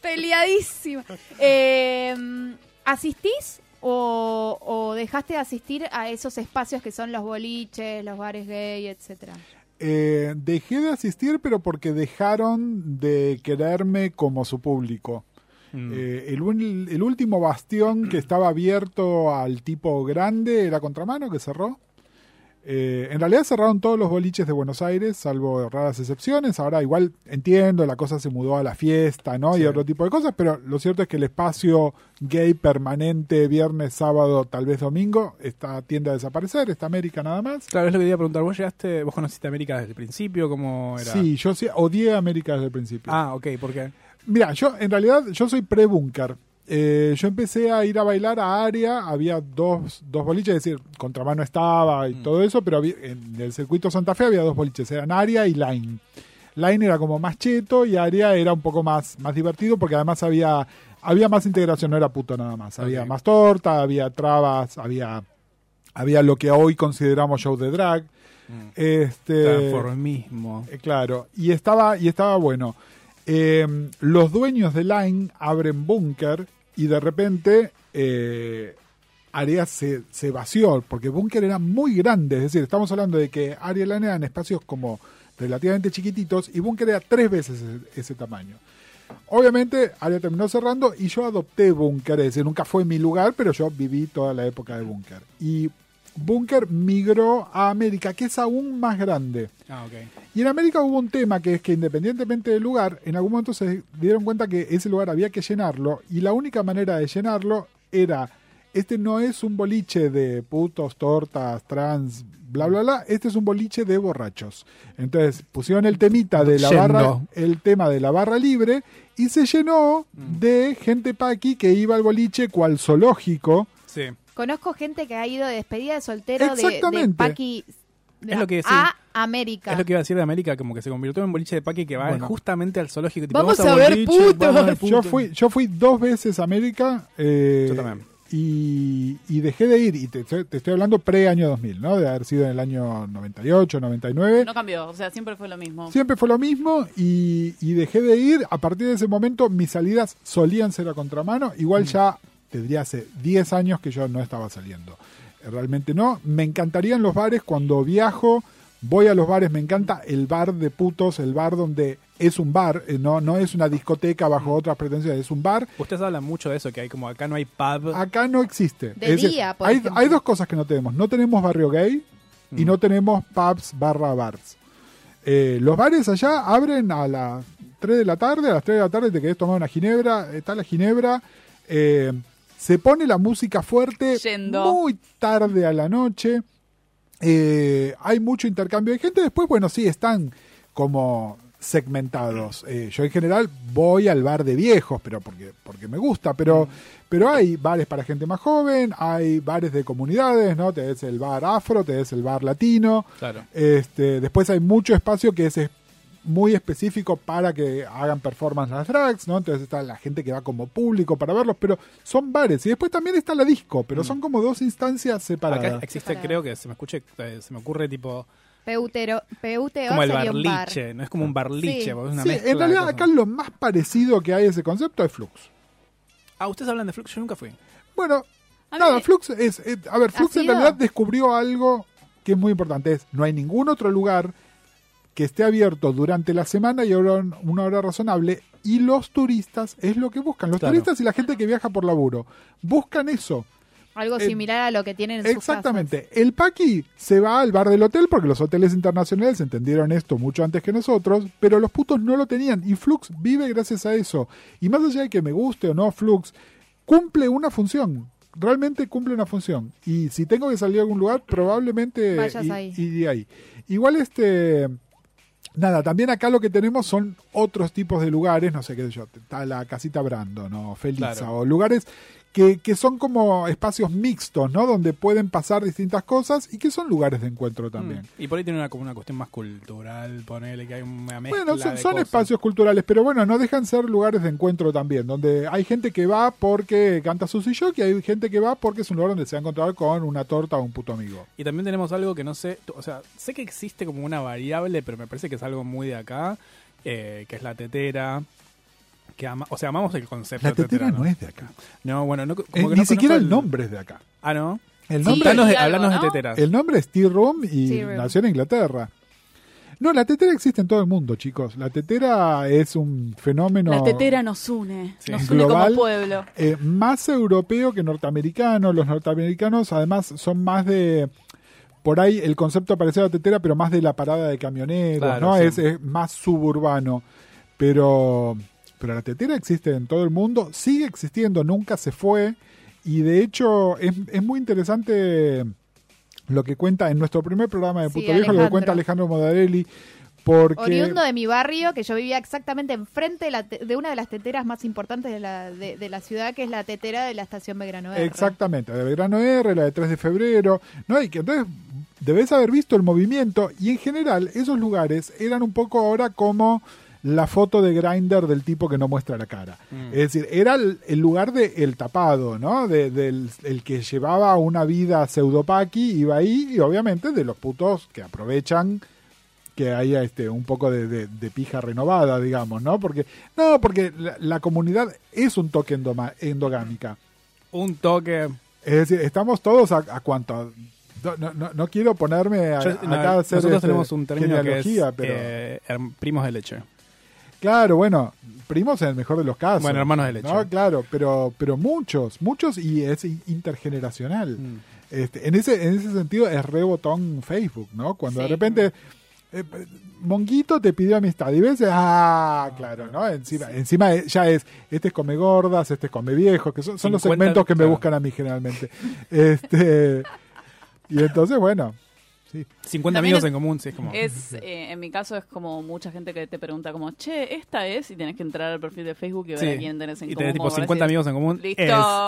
Peleadísima. Eh, ¿Asistís o, o dejaste de asistir a esos espacios que son los boliches, los bares gay, etcétera? Eh, dejé de asistir, pero porque dejaron de quererme como su público. Mm. Eh, el, un- el último bastión que estaba abierto al tipo grande era Contramano, que cerró. Eh, en realidad cerraron todos los boliches de Buenos Aires, salvo raras excepciones. Ahora igual entiendo, la cosa se mudó a la fiesta, ¿no? Sí. Y otro tipo de cosas, pero lo cierto es que el espacio gay permanente, viernes, sábado, tal vez domingo, está, tiende a desaparecer, está América nada más. Claro, es lo que quería preguntar. ¿Vos llegaste, vos conociste América desde el principio? ¿Cómo era? Sí, yo sí, odié a América desde el principio. Ah, ok, ¿por qué? Mira, yo en realidad yo soy pre-bunker. Eh, yo empecé a ir a bailar a área, había dos, dos boliches, es decir, contramano estaba y todo eso, pero había- en el circuito Santa Fe había dos boliches, eran área y line. Line era como más cheto y área era un poco más, más divertido porque además había, había más integración, no era puto nada más. Había más torta, había trabas, había, había lo que hoy consideramos show de drag. Este, Transformismo. eh, claro, y estaba, y estaba bueno. Eh, los dueños de Line abren Bunker y de repente eh, se, se vació, porque Bunker era muy grande, es decir, estamos hablando de que y Line eran espacios como relativamente chiquititos y Bunker era tres veces ese, tamaño. Obviamente, Área terminó cerrando y yo adopté Bunker, es decir, nunca fue mi lugar, pero yo viví toda la época de Bunker. Y Bunker migró a América, que es aún más grande. Ah, ok. Y en América hubo un tema que es que independientemente del lugar, en algún momento se dieron cuenta que ese lugar había que llenarlo y la única manera de llenarlo era, este no es un boliche de putos, tortas, trans, bla, bla, bla, este es un boliche de borrachos. Entonces pusieron el temita de la Yendo. barra, el tema de la barra libre y se llenó de gente paqui que iba al boliche cual zoológico. Sí. Conozco gente que ha ido de despedida de soltero de, de. Paqui de- Es lo que sí. a América. Es lo que iba a decir de América, como que se convirtió en un boliche de paque que va Bueno. justamente al zoológico. tipo, Vamos a ver boliche, putos. vamos a ver Yo fui, yo fui dos veces a América. eh, Yo también. Y, y dejé de ir. Y te, estoy- te estoy hablando pre-año 2000, ¿no? De haber sido en el año 98, 99. No cambió, o sea, siempre fue lo mismo. Siempre fue lo mismo y, y dejé de ir. A partir de ese momento mis salidas solían ser a contramano. Mm. Igual ya tendría hace 10 años que yo no estaba saliendo. Eh, Realmente no. Me encantarían los bares cuando viajo. Voy a los bares, me encanta el bar de putos, el bar donde es un bar, eh, no, no es una discoteca bajo otras pretensiones, es un bar. Ustedes hablan mucho de eso, que hay como acá no hay pub. Acá no existe. De Es decir, día, por hay, ejemplo. hay dos cosas que no tenemos. No tenemos barrio gay y Mm. no tenemos pubs barra bars. Eh, los bares allá abren a las 3 de la tarde, a las 3 de la tarde te querés tomar una ginebra, está la ginebra, eh, se pone la música fuerte Yendo. muy tarde a la noche, eh, hay mucho intercambio de gente, después bueno, sí, están como segmentados. Eh, yo en general voy al bar de viejos, pero porque, porque me gusta, pero, pero hay bares para gente más joven, hay bares de comunidades, ¿no? Te ves el bar afro, te ves el bar latino, Claro. este, después hay mucho espacio que es es muy específico para que hagan performance las drags, ¿no? Entonces está la gente que va como público para verlos, pero son bares. Y después también está la disco, pero son como dos instancias separadas. Acá existe, creo que se me escuche, eh, se me ocurre tipo Peutero, PUTO Como el bar. barliche, no es como un barliche, Sí. porque es una Sí, mezcla en realidad acá lo más parecido que hay a ese concepto es Flux. Ah, ustedes hablan de Flux, yo nunca fui. Bueno, A nada, me- Flux es, es- a ver, Flux en realidad descubrió algo que es muy importante, es no hay ningún otro lugar que esté abierto durante la semana y a una hora razonable y los turistas es lo que buscan, los Claro. turistas y la gente que viaja por laburo buscan eso. Algo Eh, similar a lo que tienen en sus Exactamente. El Paqui se va al bar del hotel porque los hoteles internacionales entendieron esto mucho antes que nosotros, pero los putos no lo tenían y Flux vive gracias a eso. Y más allá de que me guste o no Flux, cumple una función. Realmente cumple una función. Y si tengo que salir a algún lugar, probablemente Vayas i- ahí. iría ahí. Igual este... Nada, también acá lo que tenemos son otros tipos de lugares, no sé qué sé yo, está la casita Brando, ¿no? Felisa, Claro. o lugares que, que son como espacios mixtos, ¿no? Donde pueden pasar distintas cosas y que son lugares de encuentro también. Mm. Y por ahí tiene una, como una cuestión más cultural, ponele que hay una mezcla Bueno, son, de son cosas. espacios culturales, pero bueno, no dejan ser lugares de encuentro también, donde hay gente que va porque canta Susy Shock y hay gente que va porque es un lugar donde se va a encontrar con una torta o un puto amigo. Y también tenemos algo que no sé, o sea, sé que existe como una variable, pero me parece que es algo muy de acá, eh, que es la tetera. Que ama- o sea, amamos el concepto La tetera no ¿no? es de acá. No, bueno, no, como Eh, que ni no siquiera el nombre es de acá. Ah, ¿no? El Sí, nombre, Hablanos de, algo, de teteras. el nombre es Tea Room y Tea Room. nació en Inglaterra. No, la tetera existe en todo el mundo, chicos. La tetera es un fenómeno La tetera nos une, Sí. nos une Global. como pueblo. eh, más europeo que norteamericano. Los norteamericanos, además, son más de. Por ahí el concepto parece a la tetera, pero más de la parada de camioneros, Claro, ¿no? sí. Es, es más suburbano. Pero, pero la tetera existe en todo el mundo, sigue existiendo, nunca se fue. Y de hecho, es, es muy interesante lo que cuenta en nuestro primer programa de Sí, Puto Viejo, lo que cuenta Alejandro Modarelli. Porque. Oriundo de mi barrio, que yo vivía exactamente enfrente de, la te- de una de las teteras más importantes de la, de, de la ciudad, que es la tetera de la estación Belgrano R. Exactamente, la de Belgrano R, la de 3 de febrero, ¿no? Y que entonces debes haber visto el movimiento y en general esos lugares eran un poco ahora como la foto de Grinder del tipo que no muestra la cara. Mm. Es decir, era el, el lugar del el tapado, ¿no? De- del el que llevaba una vida pseudopaqui, iba ahí y obviamente de los putos que aprovechan que haya este un poco de, de- de pija renovada, digamos, ¿no? Porque no, porque la, la comunidad es un toque endoma- endogámica. Un toque. Es decir, estamos todos a, a cuánto. No, no- no- quiero ponerme a, Yo- no, acá a hacer nosotros este, tenemos un término que es genealogía, pero eh, primos de leche. Claro, bueno, primos en el mejor de los casos. Bueno, hermanos de leche. No, claro, pero pero muchos, muchos y es in- intergeneracional. Mm. Este, en ese en ese sentido es re botón Facebook, ¿no? Cuando de repente eh, Monguito te pidió amistad y ves, ah, claro, ¿no? Encima, encima ya es, este es come gordas, este es come viejos, que son, son los 50, segmentos que me buscan a mí generalmente. este Y entonces, bueno, sí. 50 También amigos es- en común, sí, es como. Es, eh, en mi caso es como mucha gente que te pregunta como, che, esta es, y tenés que entrar al perfil de Facebook y ver Sí. a quién tenés en y común. tenés tipo como para 50 decir, amigos en común. Listo,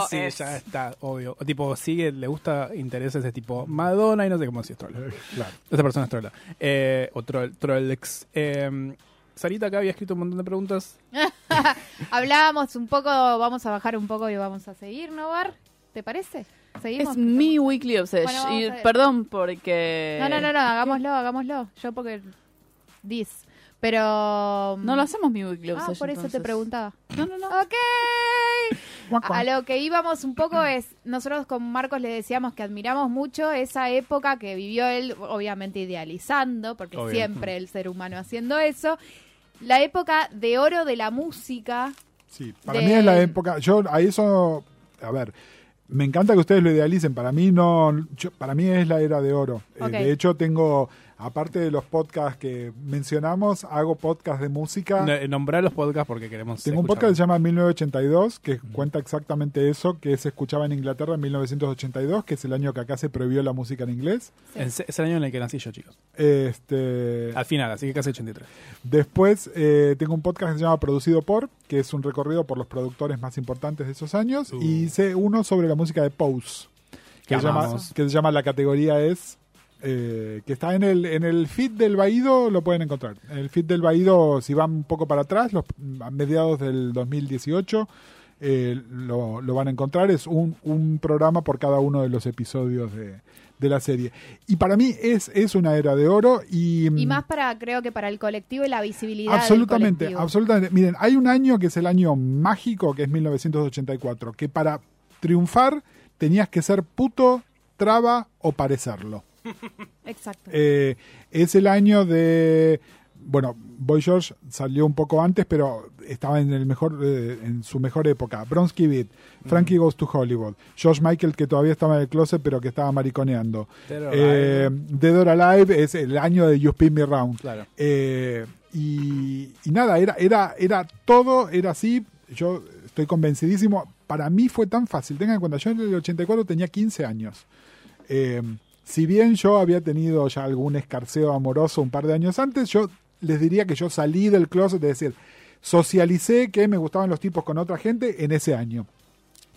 es, sí, es. ya está, obvio. O tipo, sigue, le gusta intereses de tipo Madonna y no sé cómo si es troll. Claro. Esa persona es trola. Eh, o troll, trollex. Eh, Sarita acá había escrito un montón de preguntas. Hablábamos un poco, vamos a bajar un poco y vamos a seguir, ¿no, Bar? ¿Te parece? ¿Seguimos? Es mi weekly obsession. Bueno, y perdón porque... No, no, no, no, hagámoslo, hagámoslo. Yo porque... Dis. Pero... No lo hacemos mi weekly Ah, obsession. por eso te preguntaba. No, no, no. Ok. A lo que íbamos un poco es, nosotros con Marcos le decíamos que admiramos mucho esa época que vivió él, obviamente idealizando, porque Obvio. siempre el ser humano haciendo eso, la época de oro de la música. Sí, para de- mí es la época. Yo a eso, a ver, me encanta que ustedes lo idealicen. Para mí no, yo- para mí es la era de oro. Eh, de hecho, tengo, aparte de los podcasts que mencionamos, hago podcasts de música. No, nombrar los podcasts porque queremos. Tengo un podcast que se llama 1982, que cuenta exactamente eso, que se escuchaba en Inglaterra en 1982, que es el año que acá se prohibió la música en inglés. Es, es el año en el que nací yo, chicos. Este, Al final, así que casi 83. Después eh, tengo un podcast que se llama Producido por, que es un recorrido por los productores más importantes de esos años. Uh. Y hice uno sobre la música de Pose, que, se llama, que se llama La categoría es, eh, que está en el, en el feed del Baído, lo pueden encontrar. En el feed del Baído, si van un poco para atrás, los, a mediados del 2018, eh, lo, lo van a encontrar. Es un, un programa por cada uno de los episodios de, de la serie. Y para mí es, es una era de oro y... Y mm, más para, creo que para el colectivo y la visibilidad. Absolutamente, absolutamente. Miren, hay un año que es el año mágico, que es 1984, que para triunfar tenías que ser puto, traba o parecerlo. Exacto. Eh, es el año de. Bueno, Boy George salió un poco antes, pero estaba en el mejor, eh, en su mejor época. Bronsky Beat, Frankie Goes to Hollywood, George Michael que todavía estaba en el closet pero que estaba mariconeando. Dead or Eh, Dead or Alive es el año de You Spin Me Round. Claro. Eh, y, y nada, era, era, era todo, era así. Yo estoy convencidísimo. Para mí fue tan fácil. Tengan en cuenta, yo en el 84 tenía 15 años. Si bien yo había tenido ya algún escarceo amoroso un par de años antes, yo les diría que yo salí del closet, es decir, socialicé que me gustaban los tipos con otra gente en ese año.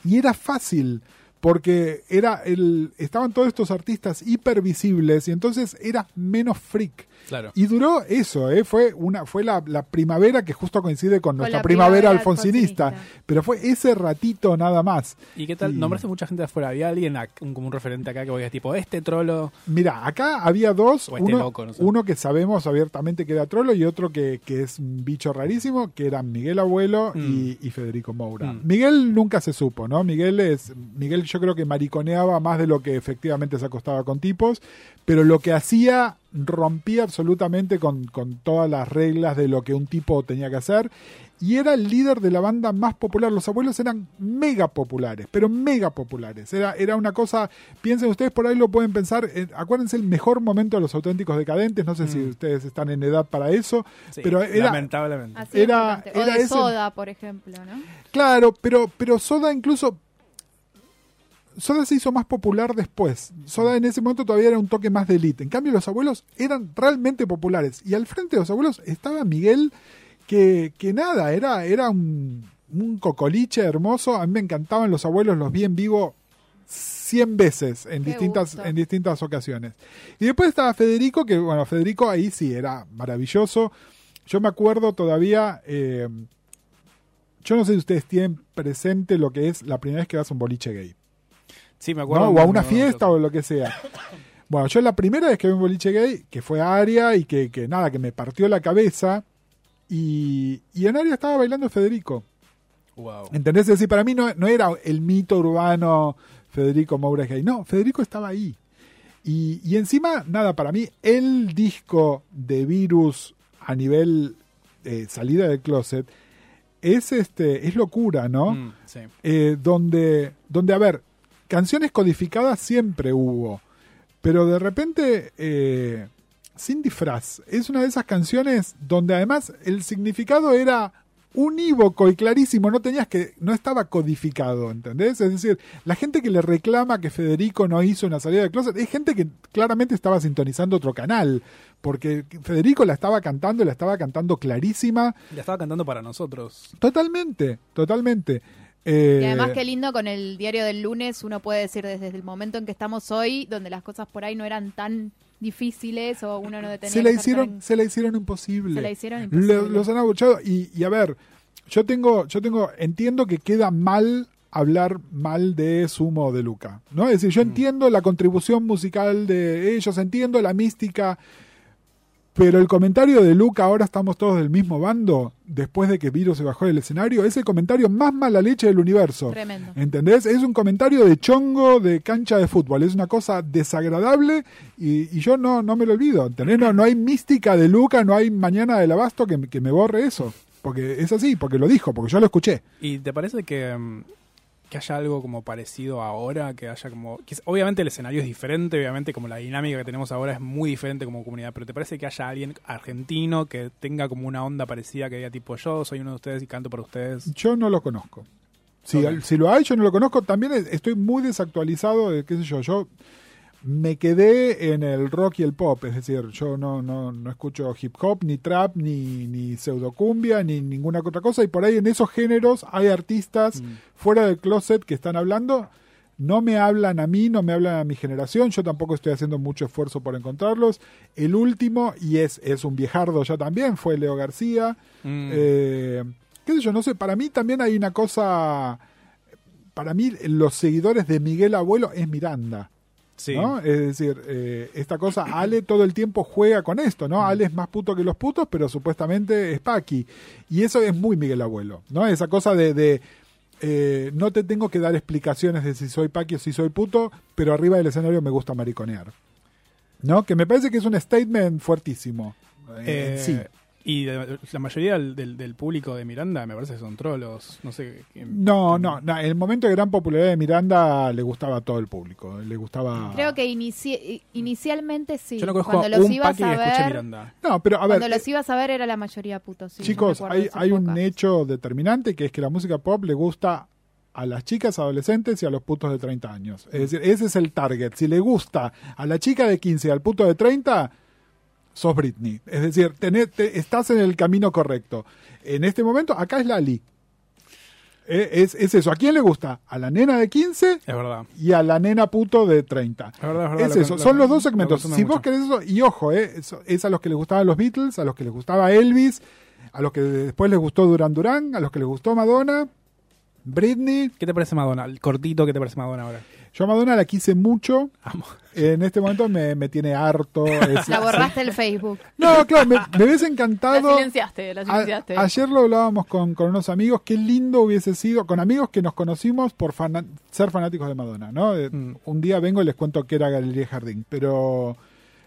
Y era fácil, porque era el, estaban todos estos artistas hipervisibles y entonces era menos freak. Claro. Y duró eso, ¿eh? fue una fue la, la primavera que justo coincide con, Con nuestra primavera, primavera alfonsinista, alfonsinista. pero fue ese ratito nada más. ¿Y qué tal? Y- Nombraste mucha gente de afuera. ¿Había alguien, un- como un referente acá que digas, tipo, este trolo? Mira, acá había dos, O este uno, loco, no sé. uno que sabemos abiertamente que era trolo y otro que, que es un bicho rarísimo, que eran Miguel Abuelo y, y Federico Moura. Mm. Miguel nunca se supo, ¿no? Miguel es Miguel yo creo que mariconeaba más de lo que efectivamente se acostaba con tipos, pero lo que hacía rompía absolutamente con, con todas las reglas de lo que un tipo tenía que hacer y era el líder de la banda más popular. Los abuelos eran mega populares, pero mega populares. Era, era una cosa, piensen ustedes por ahí lo pueden pensar, eh, acuérdense el mejor momento de los auténticos decadentes, no sé si Mm. ustedes están en edad para eso, Sí, pero era... lamentablemente. Así era- o era de ese- soda, por ejemplo, ¿no? Claro, pero, pero Soda incluso. Soda se hizo más popular después. Soda en ese momento todavía era un toque más de elite. En cambio, los abuelos eran realmente populares. Y al frente de los abuelos estaba Miguel, que, que nada, era, era un, un cocoliche hermoso. A mí me encantaban los abuelos, los vi en vivo 100 veces en Qué distintas, gusto. en distintas ocasiones. Y después estaba Federico, que bueno, Federico ahí sí era maravilloso. Yo me acuerdo todavía. eh, yo no sé si ustedes tienen presente lo que es la primera vez que vas a un boliche gay. Sí, me ¿no? acuerdo. O a una fiesta o lo que sea. Bueno, yo la primera vez que vi un boliche gay, que fue a Aria y que, que nada, que me partió la cabeza. Y, y en Aria estaba bailando Federico. Wow. ¿Entendés? Es decir, para mí no, no era el mito urbano Federico Moura gay. No, Federico estaba ahí. Y, y encima, nada, para mí, el disco de Virus a nivel eh, salida del closet es este es locura, ¿no? Mm, sí. Eh, donde, donde, a ver, canciones codificadas siempre hubo, pero de repente, eh, sin disfraz, es una de esas canciones donde además el significado era unívoco y clarísimo, no tenías que, no estaba codificado, ¿entendés? Es decir, la gente que le reclama que Federico no hizo una salida de closet es gente que claramente estaba sintonizando otro canal, porque Federico la estaba cantando, y la estaba cantando clarísima, La estaba cantando para nosotros. totalmente, totalmente. Eh, Y además qué lindo con el diario del lunes uno puede decir desde el momento en que estamos hoy, donde las cosas por ahí no eran tan difíciles o uno no tenía se la hicieron tan- se la hicieron imposible. Se la hicieron imposible. Lo- los han abuchado y, y a ver yo tengo yo tengo entiendo que queda mal hablar mal de Sumo o de Luca no es decir yo entiendo la contribución musical de ellos entiendo la mística pero el comentario de Luca ahora estamos todos del mismo bando después de que Viro se bajó del escenario es el comentario más mala leche del universo Tremendo. ¿Entendés? Es un comentario de chongo de cancha de fútbol. Es una cosa desagradable y, y yo no, no me lo olvido. ¿Entendés? No, no hay mística de Luca, no hay mañana del abasto que, me- que me borre eso. Porque es así, porque lo dijo, porque yo lo escuché. ¿Y te parece que, mm, que haya algo como parecido ahora? Que haya como. que- obviamente el escenario es diferente, obviamente como la dinámica que tenemos ahora es muy diferente como comunidad, pero ¿te parece que haya alguien argentino que tenga como una onda parecida, que diga tipo yo soy uno de ustedes y canto para ustedes? Yo no lo conozco. Si, si lo hay, yo no lo conozco. También es- estoy muy desactualizado de, qué sé yo, yo me quedé en el rock y el pop. Es decir, yo no, no, no escucho hip hop, ni trap, ni, ni pseudocumbia, ni ninguna otra cosa. Y por ahí en esos géneros hay artistas Mm. fuera del closet que están hablando. No me hablan a mí, no me hablan a mi generación. Yo tampoco estoy haciendo mucho esfuerzo por encontrarlos. El último, y es, es un viejardo ya también, fue Leo García. Mm. Eh, qué sé yo, no sé, para mí también hay una cosa, para mí los seguidores de Miguel Abuelo es Miranda. Sí. ¿no? Es decir, eh, esta cosa, Ale todo el tiempo juega con esto, ¿no? Ale es más puto que los putos, pero supuestamente es Paqui. Y eso es muy Miguel Abuelo, ¿no? Esa cosa de, de, eh, no te tengo que dar explicaciones de si soy Paqui o si soy puto, pero arriba del escenario me gusta mariconear. ¿No? Que me parece que es un statement fuertísimo. Eh, Eh, sí. Y de- la mayoría del, del- del público de Miranda me parece que son trolos. No sé. qué- No, no, no, en el momento de gran popularidad de Miranda le gustaba a todo el público, le gustaba... Creo que inici- inicialmente sí. Yo no conozco Cuando los un ibas a ver, Miranda. No, pero a ver, cuando los ibas a ver era la mayoría putos. sí, Chicos, hay, hay un hecho determinante que es que la música pop le gusta a las chicas adolescentes y a los putos de 30 años. Es decir, ese es el target. Si le gusta a la chica de 15 y al puto de 30, sos Britney. Es decir, tenés- te- estás en el camino correcto. En este momento, acá es Lali. Eh, Es, es eso. ¿A quién le gusta? A la nena de 15 Es verdad. y a la nena puto de 30. Es verdad, es verdad. Es lo- eso, lo- son los dos segmentos. Si vos querés eso, y ojo, eh, eso- es a los que les gustaban los Beatles, a los que les gustaba Elvis, a los que después les gustó Duran Duran, a los que les gustó Madonna, Britney. ¿Qué te parece Madonna? El cortito, ¿qué te parece Madonna ahora? Yo a Madonna la quise mucho. Amo. En este momento me, me tiene harto. Es- La borraste del Facebook. No, claro, me, me hubiese La encantado. silenciaste, la A- silenciaste. ayer lo hablábamos con, con unos amigos, qué lindo hubiese sido, con amigos que nos conocimos por fana- ser fanáticos de Madonna, ¿no? Eh, Mm. Un día vengo y les cuento que era Galería Jardín, pero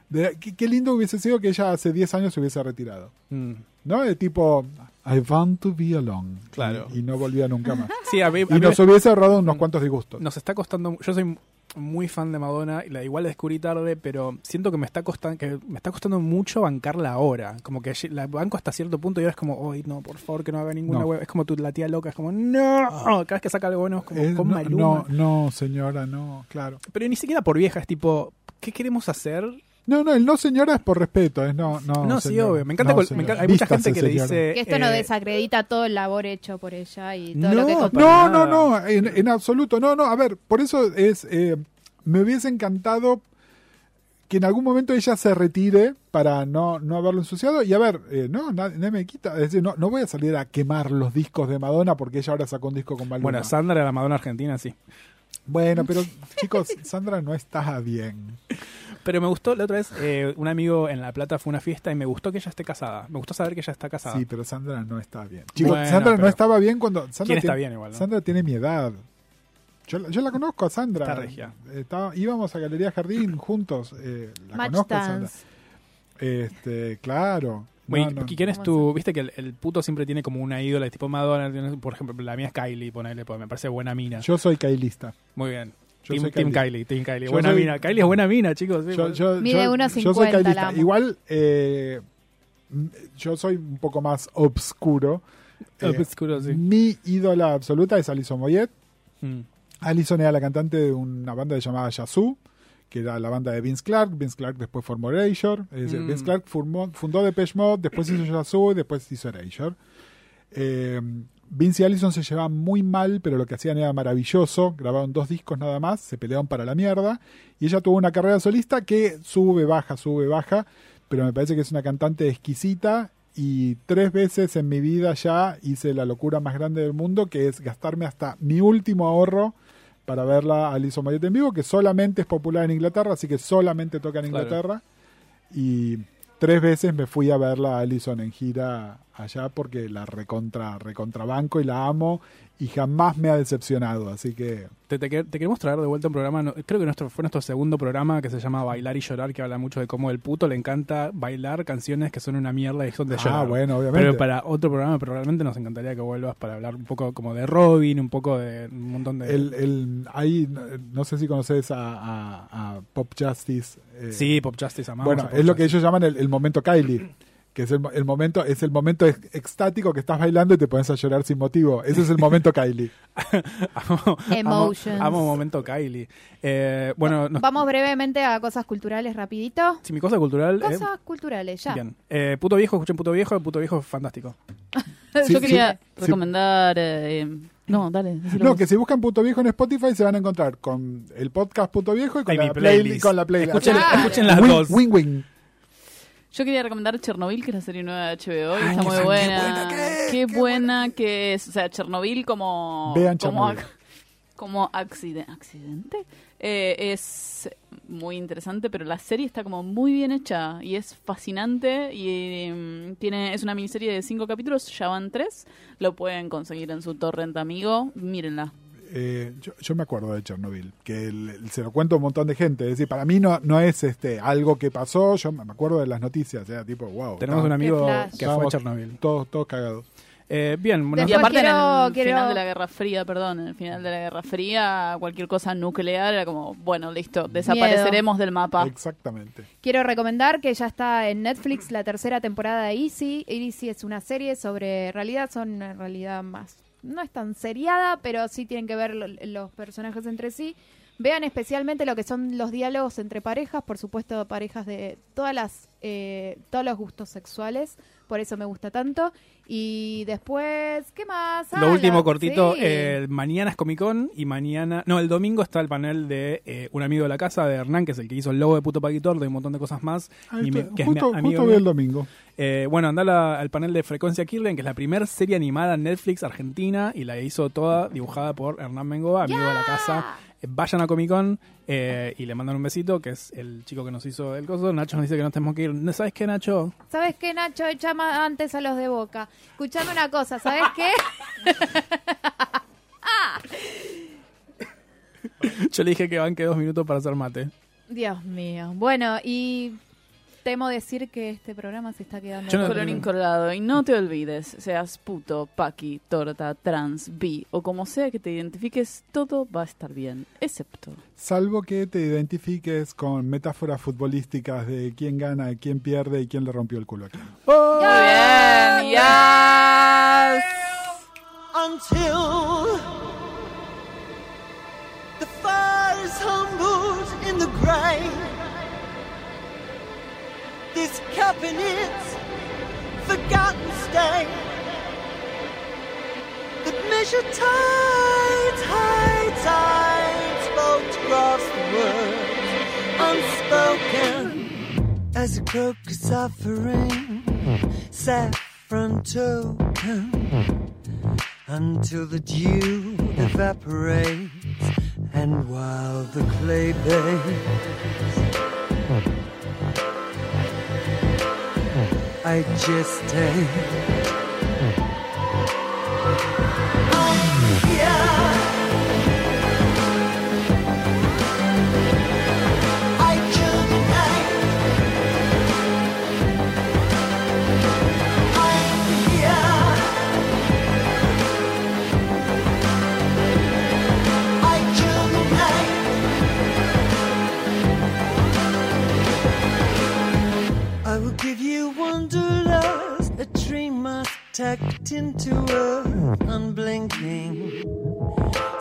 de- qué, qué lindo hubiese sido que ella hace 10 años se hubiese retirado, Mm. ¿no? De tipo, I want to be alone. Claro. Y, y no volvía nunca más. Sí, a mí, y nos hubiese ahorrado unos cuantos disgustos. nos está costando. Yo soy muy fan de Madonna y la igual la descubrí tarde, pero siento que me está costando que me está costando mucho bancarla ahora. Como que la banco hasta cierto punto y ahora es como, ay, no, por favor, que no haga ninguna No. web. Es como tu, la tía loca, es como, no. Cada vez que saca algo bueno es como, Eh, con no, Maluma. no, no, señora, no, claro. Pero ni siquiera por vieja, es tipo, ¿qué queremos hacer? No, no, el no señora es por respeto, es no, no. No, sí, señora. obvio. Me encanta, No, cual- me señora. encanta- hay mucha Vístase, gente que le dice. Que esto no eh, desacredita todo el labor hecho por ella y todo lo que No, No, no, nada. no, en, en absoluto. No, no, a ver, por eso es. eh, me hubiese encantado que en algún momento ella se retire para no, no haberlo ensuciado. Y a ver, eh, no, nadie, nadie me quita. Es decir, no, no voy a salir a quemar los discos de Madonna porque ella ahora sacó un disco con Maluma. Bueno, Sandra, la Madonna argentina, sí. Bueno, pero chicos, Sandra no está bien. Pero me gustó, la otra vez, eh, un amigo en La Plata fue a una fiesta y me gustó que ella esté casada. Me gustó saber que ella está casada. Sí, pero Sandra no está bien. Chicos, Bueno, Sandra no estaba bien cuando. Sandra ¿Quién está tiene- bien igual, no? Sandra tiene mi edad. Yo, la- yo la conozco a Sandra. Está regia. Estaba- íbamos a Galería Jardín juntos. eh, la Match conozco a Sandra. Este, claro. Güey, No, no. ¿Quién es ¿Cómo tu...? Viste que el, el puto siempre tiene como una ídola, tipo Madonna. tiene- Por ejemplo, la mía es Kylie, ponele, porque me parece buena mina. Yo soy Kailista. Muy bien. Yo Team, soy team Kylie. Kylie, Team Kylie. Yo buena soy- mina. Kylie es buena mina, chicos. sí, Yo, pues. yo- Mide yo- 1,50, yo soy la Kailista. amo. Igual, eh, yo soy un poco más obscuro. Eh, Obscuro, sí. Mi ídola absoluta es Alison Moyet. Mm. Alison era la cantante de una banda llamada Yazoo, que era la banda de Vince Clark. Vince Clark después formó Erasure. Es decir, Mm. Vince Clark formó- fundó Depeche Mode, después hizo Yazoo y después hizo Erasure. Eh, Vince y Allison se llevaban muy mal, pero lo que hacían era maravilloso. Grabaron dos discos nada más, se pelearon para la mierda. Y ella tuvo una carrera solista que sube, baja, sube, baja. Pero me parece que es una cantante exquisita. Y tres veces en mi vida ya hice la locura más grande del mundo, que es gastarme hasta mi último ahorro para verla a Alison Moyet en vivo, que solamente es popular en Inglaterra, así que solamente toca en Claro. Inglaterra. Y tres veces me fui a verla a Alison en gira allá porque la recontra, recontra banco y la amo y jamás me ha decepcionado, así que Te, te quer- te queremos traer de vuelta un programa, no- creo que nuestro, fue nuestro segundo programa que se llama Bailar y Llorar, que habla mucho de cómo el puto le encanta bailar canciones que son una mierda y son de ah, llorar. bueno, obviamente. Pero para otro programa, pero realmente nos encantaría que vuelvas para hablar un poco como de Robin, un poco de un montón de... el, el, ahí, no- sé si conoces a, a- a Pop Justice. eh, sí, Pop Justice, amamos bueno, a Pop es lo que ellos llaman el, el momento Kylie. Que es el, el momento, es el momento ex- extático que estás bailando y te pones a llorar sin motivo. Ese es el momento Kylie. Amo- Emotions. Amo, amo momento Kylie. Eh, bueno, nos- Vamos brevemente a cosas culturales, rapidito. si mi cosa cultural... eh, Cosas culturales, ya. bien. Eh, puto viejo, escuchen Puto Viejo, el Puto Viejo es fantástico. Sí, Yo quería sí. recomendar. eh, no, dale. No, vos. que si buscan Puto Viejo en Spotify se van a encontrar con el podcast Puto Viejo y con, la, playlist. playlist. con la playlist. Escuchen, Ah. escuchen las dos. wing, wing. Yo quería recomendar Chernobyl, que es la serie nueva de HBO. y Ay, está muy fan, qué buena. buena que es, Qué qué buena que es. O sea, Chernobyl como. Vean como, Chernobyl. como accidente. accidente. Eh, es muy interesante, pero la serie está como muy bien hecha y es fascinante y mm, tiene es una miniserie de cinco capítulos, ya van tres, lo pueden conseguir en su torrent amigo, mírenla. Eh, yo, yo me acuerdo de Chernobyl, que el- se lo cuento a un montón de gente. Es decir, para mí no, no es este algo que pasó, yo me acuerdo de las noticias, era tipo, wow. Tenemos un amigo que fue a Chernobyl. Todos, todos cagados. Eh, bien, bueno, y aparte quiero- en el quiero- final de la Guerra Fría, perdón, en el final de la Guerra Fría, cualquier cosa nuclear era como, bueno, listo, desapareceremos del mapa. Exactamente. Quiero recomendar que ya está en Netflix la tercera temporada de Easy. Easy es una serie sobre, realidad son en realidad más, no es tan seriada, pero sí tienen que ver lo- los personajes entre sí. Vean especialmente lo que son los diálogos entre parejas, por supuesto parejas de todas las, eh, todos los gustos sexuales, por eso me gusta tanto. Y después, ¿qué más? Ah, Lo último la- cortito, sí. eh, mañana es Comic Con y mañana, no, el domingo está el panel de eh, un amigo de la casa, de Hernán, que es el que hizo el logo de Puto Paquitor, de un montón de cosas más. Ah, y me- que es mi justo, amigo justo el domingo. Eh, bueno, anda la- al panel de Frecuencia Kirlen, que es la primera serie animada en Netflix argentina y la hizo toda dibujada por Hernán Mengoa, amigo de la casa. Eh, vayan a Comic Con eh, y le mandan un besito, que es el chico que nos hizo el coso. Nacho nos dice que no tenemos que ir. ¿No ¿Sabes qué, Nacho? ¿Sabes qué, Nacho? Echa más antes a los de Boca. Escuchame una cosa, ¿sabes qué? Yo le dije que banque dos minutos para hacer mate. Dios mío. Bueno, y temo decir que este programa se está quedando... No- Colorín colorado. Y no te olvides, seas puto, paqui, torta, trans, bi o como sea que te identifiques, todo va a estar bien. Excepto. Salvo que te identifiques con metáforas futbolísticas de quién gana, quién pierde y quién le rompió el culo a quién. Muy bien, yes. until the fire is humbled in the grave. This cup in its forgotten stain. That measure tides, high tides, boats across the world, unspoken as a crocus offering saffron token until the dew evaporates and while the clay bakes I just take wanderlust, a dream must tacked into earth, unblinking.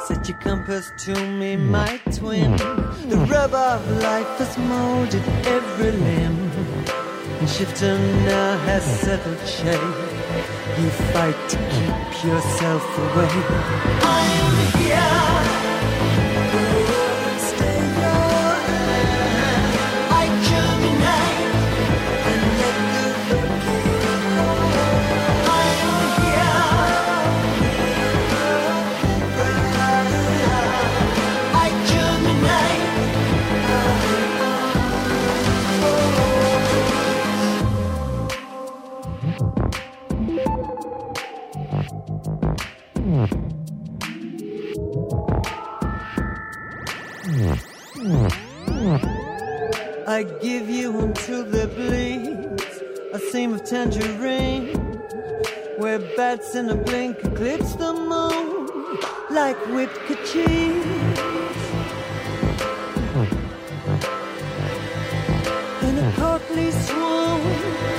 Set your compass to me, my twin. The rub of life has molded every limb. And shifter now has settled shape. You fight to keep yourself away. I'm here. I give you until there bleeds a seam of tangerine where bats in a blink eclipse the moon like whipped cheese. Hmm. In a courtly swoon,